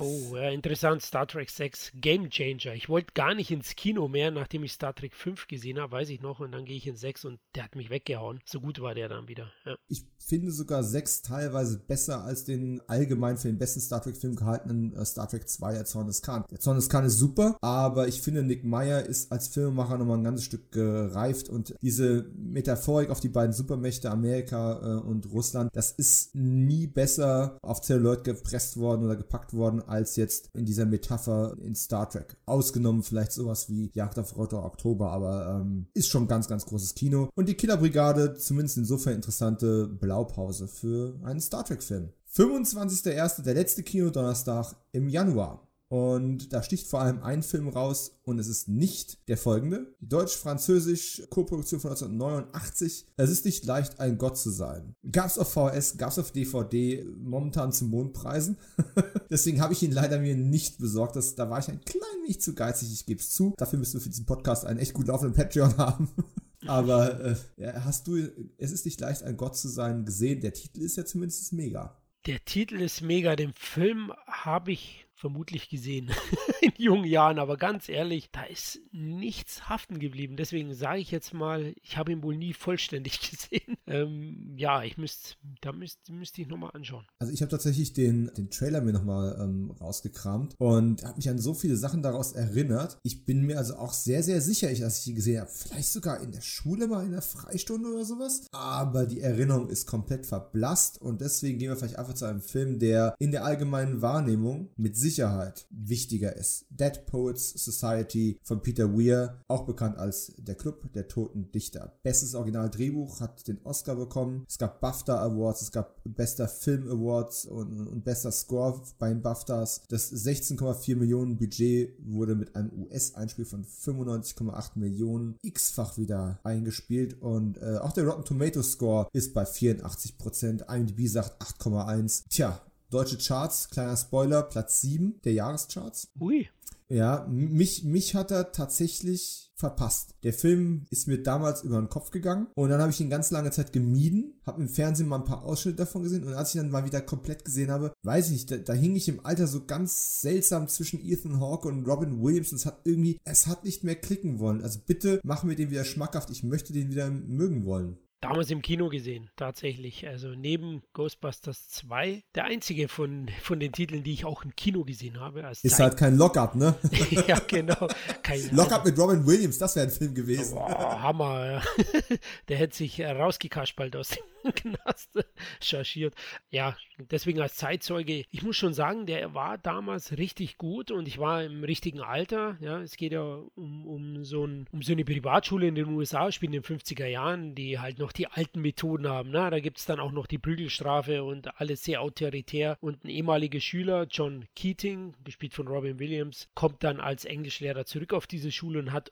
[SPEAKER 2] Oh, ja, interessant. Star Trek 6 Game Changer. Ich wollte gar nicht ins Kino mehr, nachdem ich Star Trek 5 gesehen habe, weiß ich noch. Und dann gehe ich in 6 und der hat mich weggehauen. So gut war der dann wieder. Ja.
[SPEAKER 1] Ich finde sogar 6 teilweise besser als den allgemein für den besten Star Trek-Film gehaltenen äh, Star Trek 2, der Zorn des Khan. Der Zorn des Khan ist super, aber ich finde, Nick Meyer ist als Filmemacher nochmal ein ganzes Stück gereift und diese Metaphorik auf die beiden Supermächte Amerika äh, und Russland, das ist nie besser auf Zelluloid gepresst worden oder gepackt worden als jetzt in dieser Metapher in Star Trek. Ausgenommen vielleicht sowas wie Jagd auf Roter Oktober, aber ähm, ist schon ganz, ganz großes Kino. Und die Killerbrigade, zumindest insofern interessante Blaupause für einen Star Trek-Film. 25.01. der letzte Kinodonnerstag im Januar. Und da sticht vor allem ein Film raus und es ist nicht der folgende. Die deutsch-französisch Co-Produktion von 1989. Es ist nicht leicht, ein Gott zu sein. Gab's auf VS, gab's auf DVD, momentan zu Mondpreisen. Deswegen habe ich ihn leider mir nicht besorgt. Das, da war ich ein klein wenig zu geizig, ich gebe es zu. Dafür müssen wir für diesen Podcast einen echt gut laufenden Patreon haben. Aber äh, hast du, es ist nicht leicht, ein Gott zu sein, gesehen. Der Titel ist ja zumindest mega.
[SPEAKER 2] Der Titel ist mega. Den Film habe ich vermutlich gesehen in jungen Jahren, aber ganz ehrlich, da ist nichts haften geblieben. Deswegen sage ich jetzt mal, ich habe ihn wohl nie vollständig gesehen. Ähm, ja, ich müsste, da müsste müsst ich nochmal anschauen.
[SPEAKER 1] Also ich habe tatsächlich den, den Trailer mir nochmal ähm, rausgekramt und habe mich an so viele Sachen daraus erinnert. Ich bin mir also auch sehr, sehr sicher, dass ich ihn gesehen habe. Vielleicht sogar in der Schule mal in der Freistunde oder sowas. Aber die Erinnerung ist komplett verblasst und deswegen gehen wir vielleicht einfach zu einem Film, der in der allgemeinen Wahrnehmung mit Sicherheit Sicherheit wichtiger ist. Dead Poets Society von Peter Weir, auch bekannt als der Club der toten Dichter. Bestes Originaldrehbuch hat den Oscar bekommen. Es gab BAFTA Awards, es gab bester Film Awards und, und bester Score bei den BAFTAs. Das 16,4 Millionen Budget wurde mit einem US-Einspiel von 95,8 Millionen x-fach wieder eingespielt und äh, auch der Rotten Tomatoes Score ist bei 84%. IMDb sagt 8,1. Tja, Deutsche Charts, kleiner Spoiler, Platz 7 der Jahrescharts.
[SPEAKER 2] Ui.
[SPEAKER 1] Ja, mich, mich hat er tatsächlich verpasst. Der Film ist mir damals über den Kopf gegangen und dann habe ich ihn ganz lange Zeit gemieden, habe im Fernsehen mal ein paar Ausschnitte davon gesehen und als ich dann mal wieder komplett gesehen habe, weiß ich nicht, da, da hing ich im Alter so ganz seltsam zwischen Ethan Hawke und Robin Williams und es hat irgendwie, es hat nicht mehr klicken wollen. Also bitte mach mir den wieder schmackhaft, ich möchte den wieder mögen wollen
[SPEAKER 2] damals im Kino gesehen, tatsächlich. Also neben Ghostbusters 2, der einzige von, von den Titeln, die ich auch im Kino gesehen habe.
[SPEAKER 1] Ist Zeit. halt kein Lockup, ne?
[SPEAKER 2] ja, genau.
[SPEAKER 1] Kein, Lockup mit Robin Williams, das wäre ein Film gewesen.
[SPEAKER 2] Boah, Hammer. der hätte sich rausgekaspelt aus dem Knast chargiert. Ja, deswegen als Zeitzeuge, ich muss schon sagen, der war damals richtig gut und ich war im richtigen Alter. Ja, es geht ja um, um, so, ein, um so eine Privatschule in den USA, spielen in den 50er Jahren, die halt noch die alten Methoden haben. Ne? Da gibt es dann auch noch die Prügelstrafe und alles sehr autoritär. Und ein ehemaliger Schüler, John Keating, gespielt von Robin Williams, kommt dann als Englischlehrer zurück auf diese Schule und hat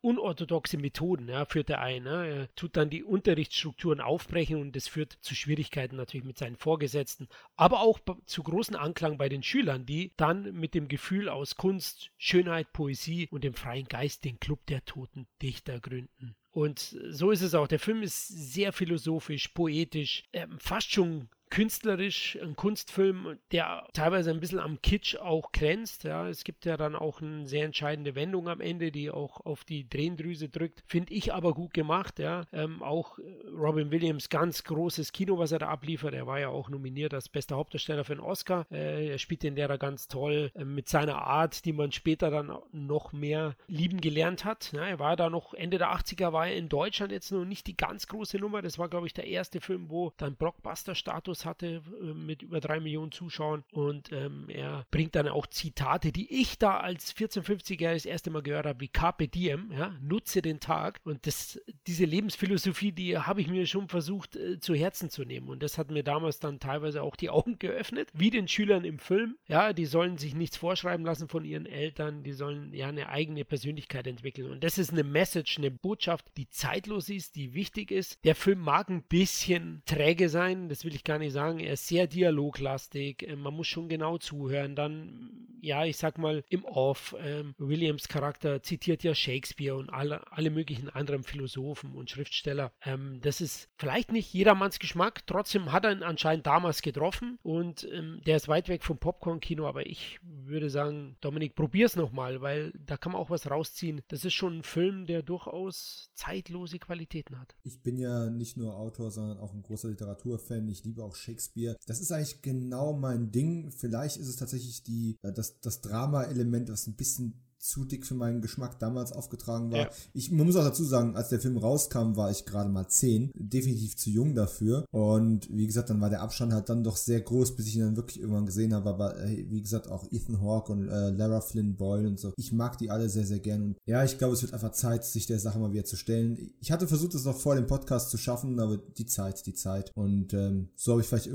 [SPEAKER 2] unorthodoxe Methoden, ja, führt er ein. Ne? Er tut dann die Unterrichtsstrukturen aufbrechen und das führt zu Schwierigkeiten natürlich mit seinen Vorgesetzten, aber auch zu großen Anklang bei den Schülern, die dann mit dem Gefühl aus Kunst, Schönheit, Poesie und dem freien Geist den Club der toten Dichter gründen. Und so ist es auch. Der Film ist sehr philosophisch, poetisch, ähm, fast schon künstlerisch ein Kunstfilm, der teilweise ein bisschen am Kitsch auch grenzt. Ja, es gibt ja dann auch eine sehr entscheidende Wendung am Ende, die auch auf die Drehendrüse drückt. Finde ich aber gut gemacht. Ja, ähm, auch äh, Robin Williams ganz großes Kino, was er da abliefert. Er war ja auch nominiert als bester Hauptdarsteller für einen Oscar. Äh, er spielt den Lehrer ganz toll äh, mit seiner Art, die man später dann noch mehr lieben gelernt hat. Ja, er war da noch Ende der 80er, war er in Deutschland jetzt noch nicht die ganz große Nummer. Das war, glaube ich, der erste Film, wo dann Blockbuster-Status Einfluss hatte äh, mit über drei Millionen Zuschauern. Und ähm, er bringt dann auch Zitate, die ich da als 14-, 50er das erste Mal gehört habe, wie Carpe Diem, ja, nutze den Tag. Und das, diese Lebensphilosophie, die habe ich mir schon versucht äh, zu Herzen zu nehmen. Und das hat mir damals dann teilweise auch die Augen geöffnet, wie den Schülern im Film. Ja, die sollen sich nichts vorschreiben lassen von ihren Eltern, die sollen ja eine eigene Persönlichkeit entwickeln. Und das ist eine Message, eine Botschaft, die zeitlos ist, die wichtig ist. Der Film mag ein bisschen träge sein, das will ich gar nicht sagen, er ist sehr dialoglastig, äh, man muss schon genau zuhören. Dann, ja, ich sag mal, im Off, ähm, Williams Charakter zitiert ja Shakespeare und alle, alle möglichen anderen Philosophen und Schriftsteller. Ähm, das ist vielleicht nicht jedermanns Geschmack, trotzdem hat er ihn anscheinend damals getroffen und ähm, der ist weit weg vom Popcorn-Kino, aber ich würde sagen, Dominik, probier's nochmal, weil da kann man auch was rausziehen. Das ist schon ein Film, der durchaus zeitlose Qualitäten hat.
[SPEAKER 1] Ich bin ja nicht nur Autor, sondern auch ein großer Literaturfan. Ich liebe auch Shakespeare. Das ist eigentlich genau mein Ding. Vielleicht ist es tatsächlich die, äh, das, das Drama-Element, was ein bisschen zu dick für meinen Geschmack damals aufgetragen war. Ja. Ich man muss auch dazu sagen, als der Film rauskam, war ich gerade mal zehn, definitiv zu jung dafür. Und wie gesagt, dann war der Abstand halt dann doch sehr groß, bis ich ihn dann wirklich irgendwann gesehen habe. Aber wie gesagt, auch Ethan Hawke und äh, Lara Flynn Boyle und so. Ich mag die alle sehr, sehr gern. Und ja, ich glaube, es wird einfach Zeit, sich der Sache mal wieder zu stellen. Ich hatte versucht, es noch vor dem Podcast zu schaffen, aber die Zeit, die Zeit. Und ähm, so habe ich vielleicht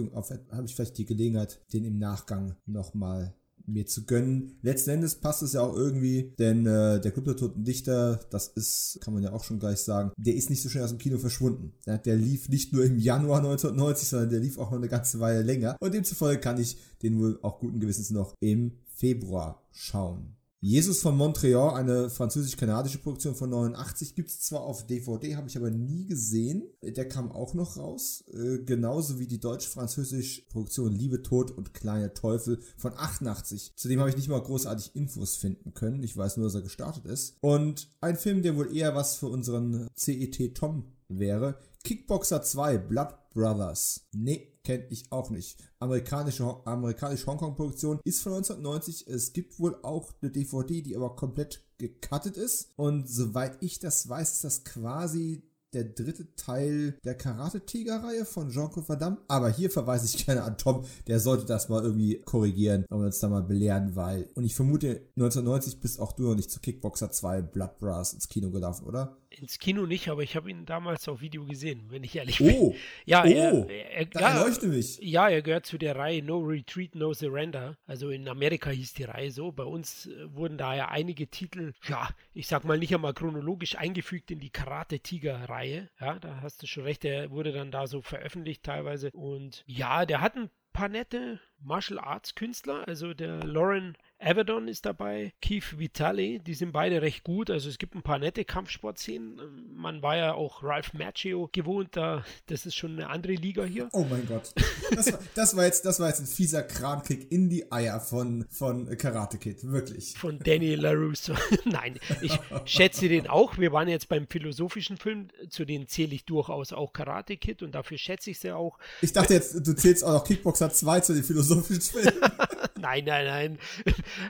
[SPEAKER 1] habe ich vielleicht die Gelegenheit, den im Nachgang nochmal mir zu gönnen. Letzten Endes passt es ja auch irgendwie, denn äh, der Club der Toten Dichter, das ist, kann man ja auch schon gleich sagen, der ist nicht so schnell aus dem Kino verschwunden. Ja, der lief nicht nur im Januar 1990, sondern der lief auch noch eine ganze Weile länger. Und demzufolge kann ich den wohl auch guten Gewissens noch im Februar schauen. Jesus von Montreal, eine französisch-kanadische Produktion von 89, gibt es zwar auf DVD, habe ich aber nie gesehen. Der kam auch noch raus. Äh, genauso wie die deutsch-französische Produktion Liebe, Tod und Kleine Teufel von 88. Zudem habe ich nicht mal großartig Infos finden können. Ich weiß nur, dass er gestartet ist. Und ein Film, der wohl eher was für unseren CET Tom wäre. Kickboxer 2, Blood Brothers. Nee, kenne ich auch nicht. Amerikanische, amerikanische Hongkong-Produktion ist von 1990. Es gibt wohl auch eine DVD, die aber komplett gecuttet ist. Und soweit ich das weiß, ist das quasi der dritte Teil der Karate-Tiger-Reihe von Jean-Claude Van Damme. Aber hier verweise ich gerne an Tom, der sollte das mal irgendwie korrigieren und uns da mal belehren, weil, und ich vermute, 1990 bist auch du noch nicht zu Kickboxer 2 Blood Brass ins Kino gelaufen, oder?
[SPEAKER 2] Ins Kino nicht, aber ich habe ihn damals auf Video gesehen, wenn ich ehrlich bin.
[SPEAKER 1] Oh,
[SPEAKER 2] ja,
[SPEAKER 1] oh, er, er, da ja, mich.
[SPEAKER 2] Ja, er gehört zu der Reihe No Retreat, No Surrender. Also in Amerika hieß die Reihe so. Bei uns äh, wurden daher einige Titel, ja, ich sag mal nicht einmal chronologisch eingefügt in die Karate-Tiger-Reihe. Ja, da hast du schon recht, der wurde dann da so veröffentlicht teilweise. Und ja, der hat ein paar nette Martial Arts Künstler, also der Lauren Avedon ist dabei, Keith Vitale, die sind beide recht gut. Also es gibt ein paar nette Kampfsportszenen. Man war ja auch Ralph Macchio gewohnt, da, das ist schon eine andere Liga hier.
[SPEAKER 1] Oh mein Gott. Das war, das war, jetzt, das war jetzt ein fieser Krankick in die Eier von, von Karate Kid, wirklich.
[SPEAKER 2] Von Danny LaRusso. Nein, ich schätze den auch. Wir waren jetzt beim philosophischen Film, zu denen zähle ich durchaus auch Karate Kid und dafür schätze ich sie auch.
[SPEAKER 1] Ich dachte jetzt, du zählst auch noch Kickboxer 2 zu den philosophischen Filmen.
[SPEAKER 2] nein, nein, nein.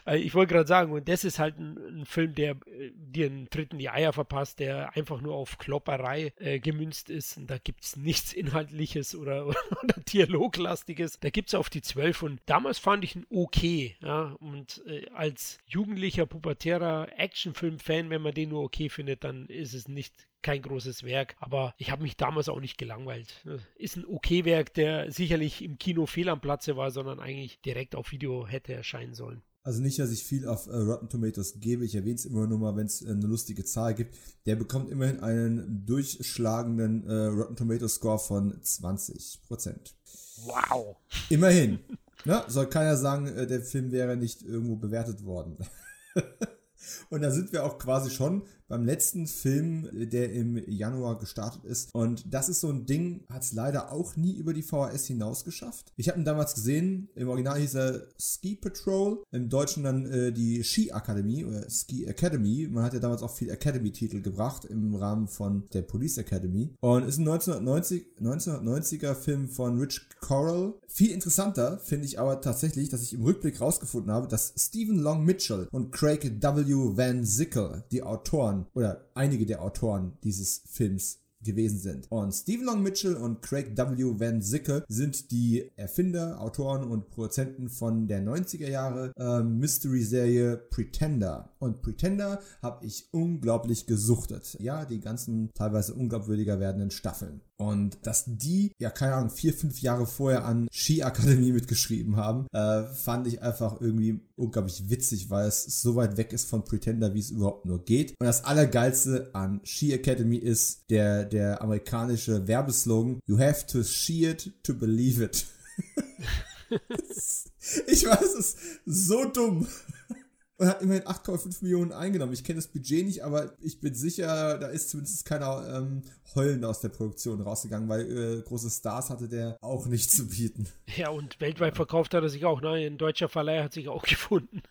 [SPEAKER 2] Äh, ich wollte gerade sagen, und das ist halt ein, ein, Film, der äh, dir einen dritten die Eier verpasst, der einfach nur auf Klopperei äh, gemünzt ist. Und da gibt es nichts Inhaltliches oder, oder, Dialoglastiges. Da gibt es auf die zwölf. Und damals fand ich ihn okay. Ja? Und äh, als jugendlicher, pubertärer Actionfilm-Fan, wenn man den nur okay findet, dann ist es nicht kein großes Werk, aber ich habe mich damals auch nicht gelangweilt. Ist ein okay Werk, der sicherlich im Kino fehl am Platze war, sondern eigentlich direkt auf Video hätte erscheinen sollen.
[SPEAKER 1] Also nicht, dass ich viel auf äh, Rotten Tomatoes gebe, ich erwähne es immer nur mal, wenn es äh, eine lustige Zahl gibt. Der bekommt immerhin einen durchschlagenden äh, Rotten Tomatoes Score von 20%.
[SPEAKER 2] Wow.
[SPEAKER 1] Immerhin. Na, soll keiner sagen, äh, der Film wäre nicht irgendwo bewertet worden. Und da sind wir auch quasi schon beim letzten Film, der im Januar gestartet ist. Und das ist so ein Ding, hat es leider auch nie über die VHS hinaus geschafft. Ich habe ihn damals gesehen, im Original hieß er Ski Patrol, im Deutschen dann äh, die Ski Akademie oder Ski Academy. Man hat ja damals auch viel Academy-Titel gebracht im Rahmen von der Police Academy. Und ist ein 1990, 1990er Film von Rich Coral. Viel interessanter finde ich aber tatsächlich, dass ich im Rückblick rausgefunden habe, dass Stephen Long Mitchell und Craig W. Van Sickle, die Autoren oder einige der Autoren dieses Films gewesen sind. Und Stephen Long Mitchell und Craig W. Van Zicke sind die Erfinder, Autoren und Produzenten von der 90er Jahre äh, Mystery-Serie Pretender. Und Pretender habe ich unglaublich gesuchtet. Ja, die ganzen teilweise unglaubwürdiger werdenden Staffeln. Und dass die, ja, keine Ahnung, vier, fünf Jahre vorher an Ski Akademie mitgeschrieben haben, äh, fand ich einfach irgendwie unglaublich witzig, weil es so weit weg ist von Pretender, wie es überhaupt nur geht. Und das Allergeilste an Ski Academy ist der, der amerikanische Werbeslogan, You have to ski it to believe it. ich weiß, es ist so dumm und hat immerhin 8,5 Millionen eingenommen. Ich kenne das Budget nicht, aber ich bin sicher, da ist zumindest keiner ähm, heulend aus der Produktion rausgegangen, weil äh, große Stars hatte der auch nicht zu bieten.
[SPEAKER 2] Ja, und weltweit verkauft hat er sich auch, ne? Ein deutscher Verleih hat sich auch gefunden.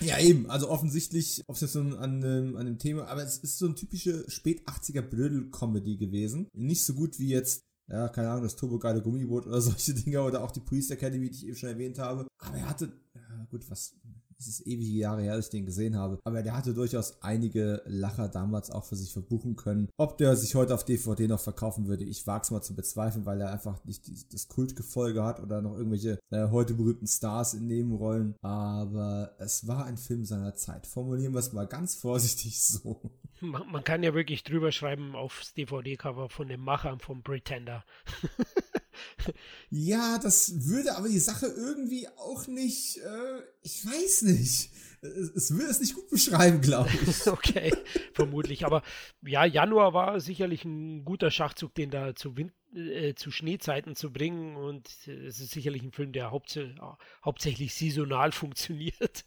[SPEAKER 1] ja, eben. Also offensichtlich, ob es jetzt so an, an, an dem Thema, aber es ist so ein typische Spät-80er Blödel-Comedy gewesen. Nicht so gut wie jetzt ja, keine Ahnung, das turbogeile Gummiboot oder solche Dinge oder auch die Police Academy, die ich eben schon erwähnt habe. Aber er hatte, ja, gut, was, es ist ewige Jahre her, dass ich den gesehen habe. Aber der hatte durchaus einige Lacher damals auch für sich verbuchen können. Ob der sich heute auf DVD noch verkaufen würde, ich wage es mal zu bezweifeln, weil er einfach nicht die, das Kultgefolge hat oder noch irgendwelche äh, heute berühmten Stars in Nebenrollen. Aber es war ein Film seiner Zeit. Formulieren wir es mal ganz vorsichtig so.
[SPEAKER 2] Man, man kann ja wirklich drüber schreiben aufs DVD-Cover von dem Machern vom Pretender.
[SPEAKER 1] ja, das würde aber die Sache irgendwie auch nicht, äh, ich weiß nicht. Es, würde es nicht gut beschreiben, glaube ich.
[SPEAKER 2] okay, vermutlich. Aber ja, Januar war sicherlich ein guter Schachzug, den da zu, Wind, äh, zu Schneezeiten zu bringen. Und es ist sicherlich ein Film, der haupts hauptsächlich saisonal funktioniert.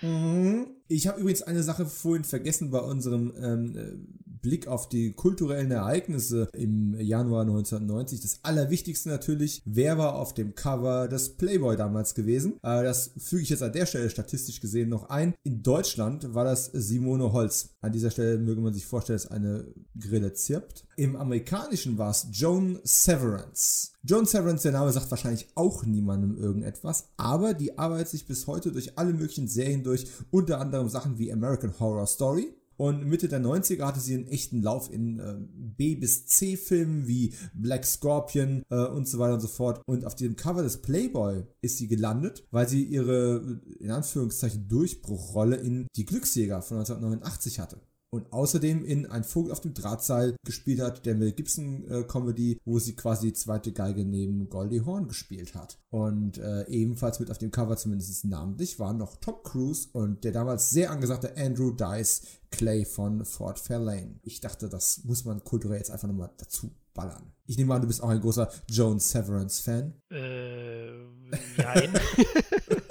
[SPEAKER 1] Mhm. Ich habe übrigens eine Sache vorhin vergessen bei unserem ähm, äh, Blick auf die kulturellen Ereignisse im Januar 1990. Das Allerwichtigste natürlich, wer war auf dem Cover des Playboy damals gewesen? Äh, das füge ich jetzt an der Stelle statistisch gesehen noch ein. In Deutschland war das Simone Holz. An dieser Stelle möge man sich vorstellen, dass eine Grille zirpt. Im amerikanischen war es Joan Severance. Joan Severance, der Name sagt wahrscheinlich auch niemandem irgendetwas, aber die arbeitet sich bis heute durch alle möglichen Serien durch, unter anderem Sachen wie American Horror Story, und Mitte der 90er hatte sie einen echten Lauf in äh, B- bis C-Filmen wie Black Scorpion äh, und so weiter und so fort. Und auf dem Cover des Playboy ist sie gelandet, weil sie ihre, in Anführungszeichen, Durchbruchrolle in Die Glücksjäger von 1989 hatte und außerdem in Ein Vogel auf dem Drahtseil gespielt hat, der Mel Gibson äh, Comedy, wo sie quasi die zweite Geige neben Goldie Horn gespielt hat. Und äh, ebenfalls mit auf dem Cover zumindest namentlich waren noch Tom Cruise und der damals sehr angesagte Andrew Dice Clay von Fort Fairlane. Ich dachte, das muss man kulturell jetzt einfach nochmal dazu ballern. Ich nehme an, du bist auch ein großer Joan Severance Fan.
[SPEAKER 2] Äh, nein.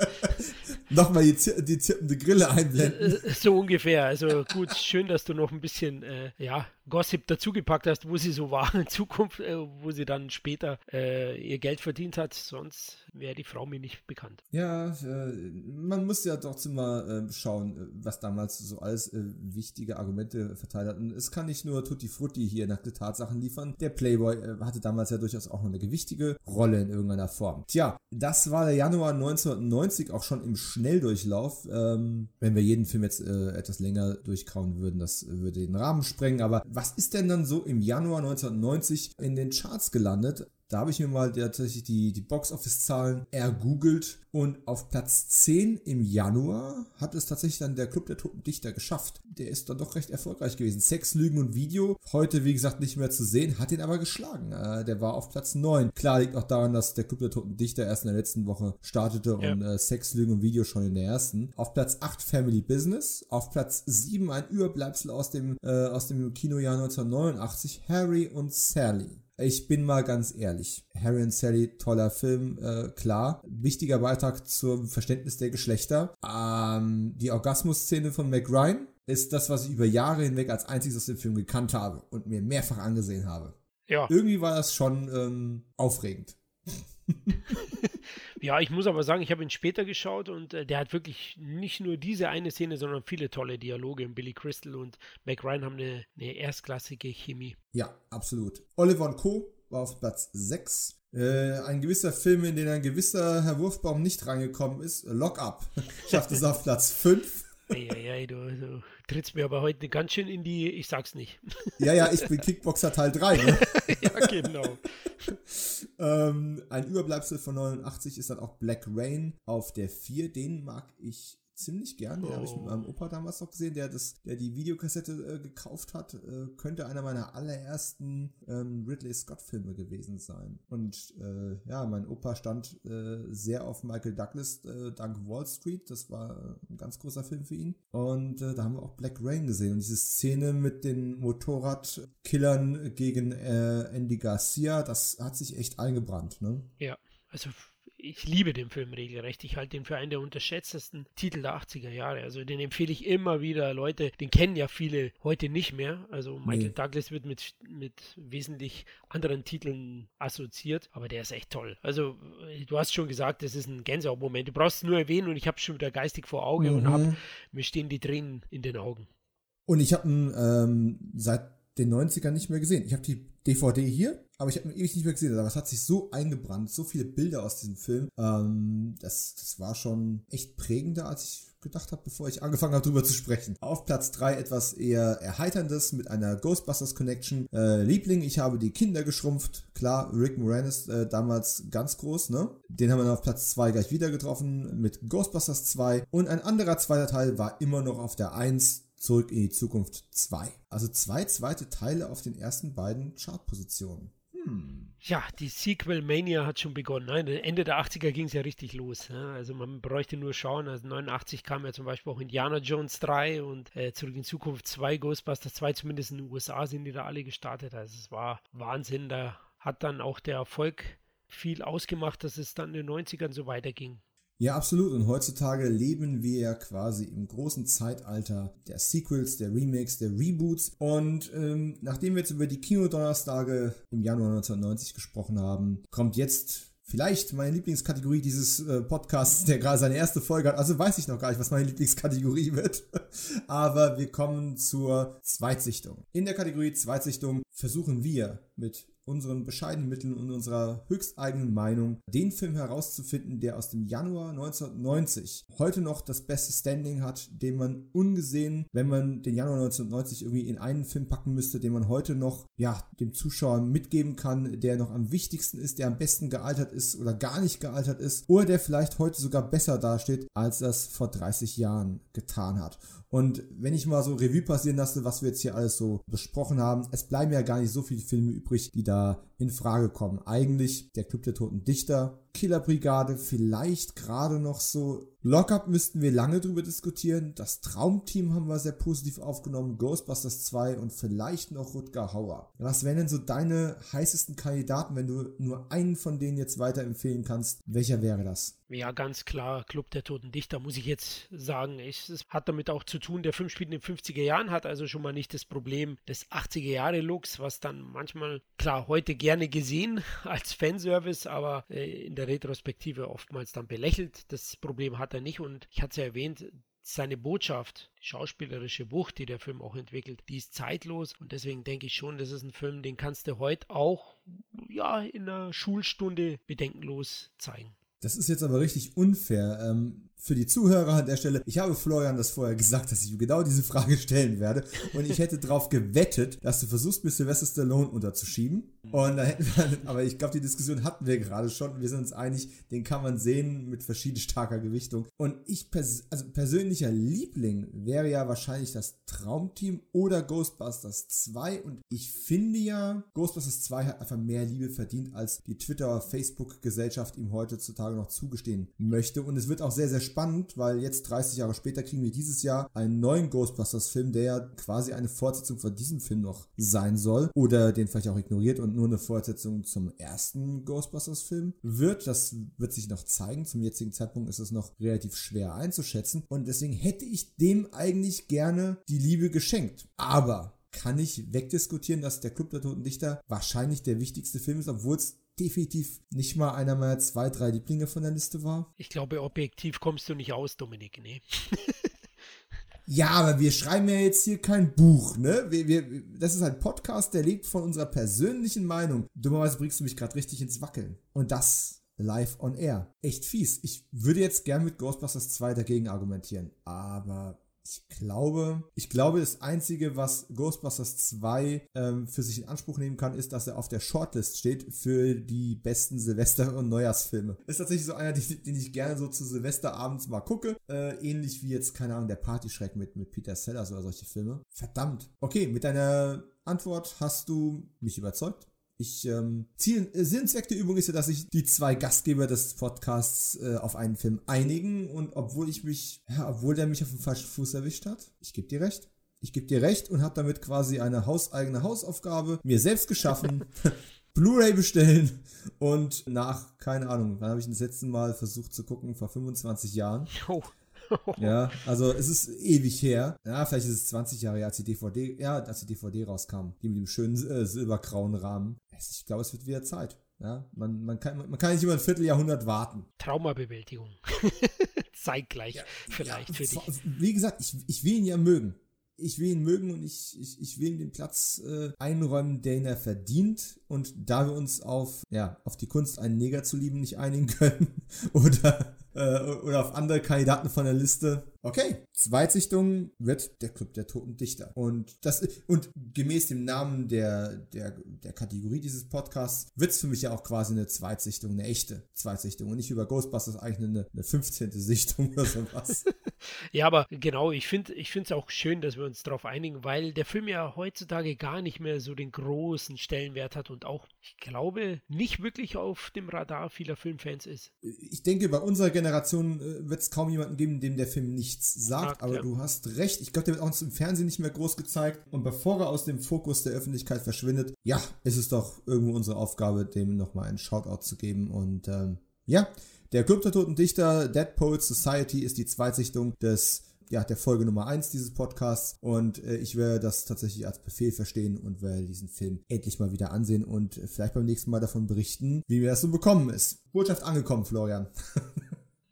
[SPEAKER 1] nochmal die, die zirpende Grille einblenden.
[SPEAKER 2] Äh, so ungefähr. Also gut, schön, dass du noch ein bisschen, äh, ja, Gossip dazugepackt hast, wo sie so war in Zukunft, äh, wo sie dann später äh, ihr Geld verdient hat. Sonst wäre die Frau mir nicht bekannt.
[SPEAKER 1] Ja, äh, man muss ja trotzdem mal äh, schauen, äh, was damals so alles wichtige Argumente verteilt hat. Und es kann nicht nur Tutti Frutti hier nackte Tatsachen liefern. Der Playboy hatte damals ja durchaus auch noch eine gewichtige Rolle in irgendeiner Form. Tja, das war der Januar 1990 auch schon im Schnelldurchlauf. Ähm, wenn wir jeden Film jetzt etwas länger durchkauen würden, das würde den Rahmen sprengen. Aber was ist denn dann so im Januar 1990 in den Charts gelandet? Da habe ich mir mal tatsächlich die, die Box-Office-Zahlen ergoogelt und auf Platz 10 im Januar hat es tatsächlich dann der Club der Toten Dichter geschafft. Der ist dann doch recht erfolgreich gewesen. Sex, Lügen und Video, heute wie gesagt nicht mehr zu sehen, hat ihn aber geschlagen. Äh, der war auf Platz 9. Klar liegt auch daran, dass der Club der Toten Dichter erst in der letzten Woche startete ja. und äh, Sex, Lügen und Video schon in der ersten. Auf Platz 8 Family Business. Auf Platz 7 ein Überbleibsel aus dem, äh, aus dem Kinojahr 1989, Harry und Sally. Ich bin mal ganz ehrlich. Harry und Sally, toller Film, äh, klar. Wichtiger Beitrag zum Verständnis der Geschlechter. Ähm, die Orgasmus-Szene von Mac Ryan ist das, was ich über Jahre hinweg als einziges aus dem Film gekannt habe und mir mehrfach angesehen habe. Ja. Irgendwie war das schon ähm, aufregend.
[SPEAKER 2] Ja, ich muss aber sagen, ich habe ihn später geschaut und äh, der hat wirklich nicht nur diese eine Szene, sondern viele tolle Dialoge. Und Billy Crystal und Mac Ryan haben eine, eine erstklassige Chemie.
[SPEAKER 1] Ja, absolut. Oliver Co. war auf Platz 6. Äh, ein gewisser Film, in den ein gewisser Herr Wurfbaum nicht reingekommen ist, Lock Up, schafft es auf Platz 5.
[SPEAKER 2] Eieiei, du, du trittst mir aber heute ganz schön in die, ich sag's nicht.
[SPEAKER 1] Ja, ja, ich bin Kickboxer Teil 3. Ne?
[SPEAKER 2] ja, genau.
[SPEAKER 1] ähm, ein Überbleibsel von 89 ist dann auch Black Rain auf der 4. Den mag ich ziemlich gern. Den oh. habe ich mit meinem oh. Opa damals noch gesehen, der das, der die Videokassette äh, gekauft hat. Äh, könnte einer meiner allerersten ähm, Ridley Scott-Filme gewesen sein. Und äh, ja, mein Opa stand äh, sehr auf Michael Douglas äh, dank Wall Street. Das war ein ganz großer Film für ihn. Und äh, da haben wir auch Black Rain gesehen. Und diese Szene mit den Motorradkillern gegen Andy Garcia, das hat sich echt eingebrannt. Ne?
[SPEAKER 2] Ja, also ich liebe den Film regelrecht. Ich halte den für einen der unterschätztesten Titel der 80er Jahre. Also den empfehle ich immer wieder. Leute, den kennen ja viele heute nicht mehr. Also Michael nee. Douglas wird mit, mit wesentlich anderen Titeln assoziiert, aber der ist echt toll. Also du hast schon gesagt, das ist ein Gänsehautmoment. Du brauchst es nur erwähnen und ich habe es schon wieder geistig vor Augen mhm. und habe mir stehen die Tränen in den Augen.
[SPEAKER 1] Und ich habe ähm, seit den 90ern nicht mehr gesehen. Ich habe die DVD hier, aber ich habe ihn ewig nicht mehr gesehen. Aber es hat sich so eingebrannt, so viele Bilder aus diesem Film. Ähm, das, das war schon echt prägender, als ich gedacht habe, bevor ich angefangen habe, darüber zu sprechen. Auf Platz 3 etwas eher Erheiterndes mit einer Ghostbusters Connection. Äh, Liebling, ich habe die Kinder geschrumpft. Klar, Rick Moranis äh, damals ganz groß, ne? Den haben wir auf Platz 2 gleich wieder getroffen mit Ghostbusters 2. Und ein anderer zweiter Teil war immer noch auf der 1 Zurück in die Zukunft 2. Also zwei zweite Teile auf den ersten beiden Chartpositionen. Hm.
[SPEAKER 2] Ja, die Sequel Mania hat schon begonnen. Ne? Ende der 80er ging es ja richtig los. Ne? Also man bräuchte nur schauen. Also 89 kam ja zum Beispiel auch Indiana Jones 3 und äh, Zurück in Zukunft 2, Ghostbusters 2, zumindest in den USA sind die da alle gestartet. Also es war Wahnsinn. Da hat dann auch der Erfolg viel ausgemacht, dass es dann in den 90ern so weiterging.
[SPEAKER 1] Ja, absolut. Und heutzutage leben wir ja quasi im großen Zeitalter der Sequels, der Remakes, der Reboots. Und ähm, nachdem wir jetzt über die Kinodonnerstage im Januar 1990 gesprochen haben, kommt jetzt vielleicht meine Lieblingskategorie dieses äh, Podcasts, der gerade seine erste Folge hat. Also weiß ich noch gar nicht, was meine Lieblingskategorie wird. Aber wir kommen zur Zweitsichtung. In der Kategorie Zweitsichtung versuchen wir mit unseren bescheidenen Mitteln und unserer höchsteigenen Meinung, den Film herauszufinden, der aus dem Januar 1990 heute noch das beste Standing hat, den man ungesehen, wenn man den Januar 1990 irgendwie in einen Film packen müsste, den man heute noch, ja, dem Zuschauer mitgeben kann, der noch am wichtigsten ist, der am besten gealtert ist oder gar nicht gealtert ist oder der vielleicht heute sogar besser dasteht, als das vor 30 Jahren getan hat. Und wenn ich mal so Revue passieren lasse, was wir jetzt hier alles so besprochen haben, es bleiben ja gar nicht so viele Filme übrig, die da in Frage kommen. Eigentlich der Club der Toten Dichter, Killerbrigade, vielleicht gerade noch so Lockup müssten wir lange drüber diskutieren. Das Traumteam haben wir sehr positiv aufgenommen. Ghostbusters 2 und vielleicht noch Rutger Hauer. Was wären denn so deine heißesten Kandidaten, wenn du nur einen von denen jetzt weiterempfehlen kannst? Welcher wäre das?
[SPEAKER 2] Ja, ganz klar, Club der Toten Dichter, muss ich jetzt sagen. Es hat damit auch zu tun, der Film spielt in den 50er Jahren, hat also schon mal nicht das Problem des 80er Jahre Looks, was dann manchmal, klar, heute gerne gesehen als Fanservice, aber äh, in der Retrospektive oftmals dann belächelt. Das Problem hat er nicht und ich hatte es ja erwähnt, seine Botschaft, die schauspielerische Wucht, die der Film auch entwickelt, die ist zeitlos und deswegen denke ich schon, das ist ein Film, den kannst du heute auch ja in einer Schulstunde bedenkenlos zeigen.
[SPEAKER 1] Das ist jetzt aber richtig unfair. Ähm, für die Zuhörer an der Stelle, ich habe Florian das vorher gesagt, dass ich ihm genau diese Frage stellen werde. Und ich hätte darauf gewettet, dass du versuchst, mir Sylvester Stallone unterzuschieben. Und da hätten wir, aber ich glaube, die Diskussion hatten wir gerade schon. Wir sind uns einig, den kann man sehen mit verschieden starker Gewichtung. Und ich, pers also persönlicher Liebling wäre ja wahrscheinlich das Traumteam oder Ghostbusters 2. Und ich finde ja, Ghostbusters 2 hat einfach mehr Liebe verdient, als die Twitter-Facebook-Gesellschaft ihm heutzutage noch zugestehen möchte. Und es wird auch sehr, sehr spannend, weil jetzt 30 Jahre später kriegen wir dieses Jahr einen neuen Ghostbusters-Film, der ja quasi eine Fortsetzung von diesem Film noch sein soll oder den vielleicht auch ignoriert und nur eine Fortsetzung zum ersten Ghostbusters-Film wird. Das wird sich noch zeigen. Zum jetzigen Zeitpunkt ist es noch relativ schwer einzuschätzen und deswegen hätte ich dem eigentlich gerne die Liebe geschenkt. Aber kann ich wegdiskutieren, dass der Club der Toten Dichter wahrscheinlich der wichtigste Film ist, obwohl es definitiv nicht mal einer meiner zwei, drei Lieblinge von der Liste war.
[SPEAKER 2] Ich glaube, objektiv kommst du nicht aus, Dominik, nee.
[SPEAKER 1] Ja, aber wir schreiben ja jetzt hier kein Buch, ne? Wir, wir, das ist ein Podcast, der lebt von unserer persönlichen Meinung. Dummerweise bringst du mich gerade richtig ins Wackeln. Und das live on air. Echt fies. Ich würde jetzt gern mit Ghostbusters 2 dagegen argumentieren, aber ich glaube, ich glaube, das Einzige, was Ghostbusters 2 ähm, für sich in Anspruch nehmen kann, ist, dass er auf der Shortlist steht für die besten Silvester- und Neujahrsfilme. Ist tatsächlich so einer, den ich gerne so zu Silvesterabends mal gucke. Äh, ähnlich wie jetzt, keine Ahnung, der Partyschreck mit, mit Peter Sellers oder solche Filme. Verdammt. Okay, mit deiner Antwort hast du mich überzeugt. Ich, ähm, Ziel, äh, Sinn, Zweck der Übung ist ja, dass sich die zwei Gastgeber des Podcasts äh, auf einen Film einigen und obwohl ich mich, ja, obwohl der mich auf den falschen Fuß erwischt hat, ich gebe dir recht. Ich gebe dir recht und habe damit quasi eine hauseigene Hausaufgabe mir selbst geschaffen. Blu-ray bestellen und nach, keine Ahnung, wann habe ich das letzte Mal versucht zu gucken? Vor 25 Jahren. Ja, also es ist ewig her. Ja, vielleicht ist es 20 Jahre her, als die DVD, ja, als die DVD rauskam. Die mit dem schönen äh, silbergrauen Rahmen. Ich glaube, es wird wieder Zeit. Ja, man, man, kann, man kann nicht über ein Vierteljahrhundert warten.
[SPEAKER 2] Traumabewältigung. Zeitgleich ja, vielleicht ja, für dich.
[SPEAKER 1] Wie gesagt, ich, ich will ihn ja mögen. Ich will ihn mögen und ich, ich, ich will ihm den Platz äh, einräumen, den er verdient. Und da wir uns auf, ja, auf die Kunst, einen Neger zu lieben, nicht einigen können oder äh, oder auf andere Kandidaten von der Liste. Okay, Zweitsichtung wird der Club der Toten Dichter. Und das und gemäß dem Namen der, der, der Kategorie dieses Podcasts wird es für mich ja auch quasi eine Zweitsichtung, eine echte Zweitsichtung und nicht über Ghostbusters eigentlich eine, eine 15. Sichtung oder sowas.
[SPEAKER 2] ja, aber genau, ich finde ich es auch schön, dass wir uns darauf einigen, weil der Film ja heutzutage gar nicht mehr so den großen Stellenwert hat und auch, ich glaube, nicht wirklich auf dem Radar vieler Filmfans ist.
[SPEAKER 1] Ich denke, bei unserer Generation Generation äh, wird es kaum jemanden geben, dem der Film nichts sagt, aber ja. du hast recht. Ich glaube, der wird auch im Fernsehen nicht mehr groß gezeigt. Und bevor er aus dem Fokus der Öffentlichkeit verschwindet, ja, ist es doch irgendwo unsere Aufgabe, dem nochmal einen Shoutout zu geben. Und ähm, ja, der Club der Toten Dichter, Dead Poets Society, ist die Zweitsichtung des ja, der Folge Nummer 1 dieses Podcasts und äh, ich werde das tatsächlich als Befehl verstehen und werde diesen Film endlich mal wieder ansehen und vielleicht beim nächsten Mal davon berichten, wie mir das so bekommen ist. Botschaft angekommen, Florian.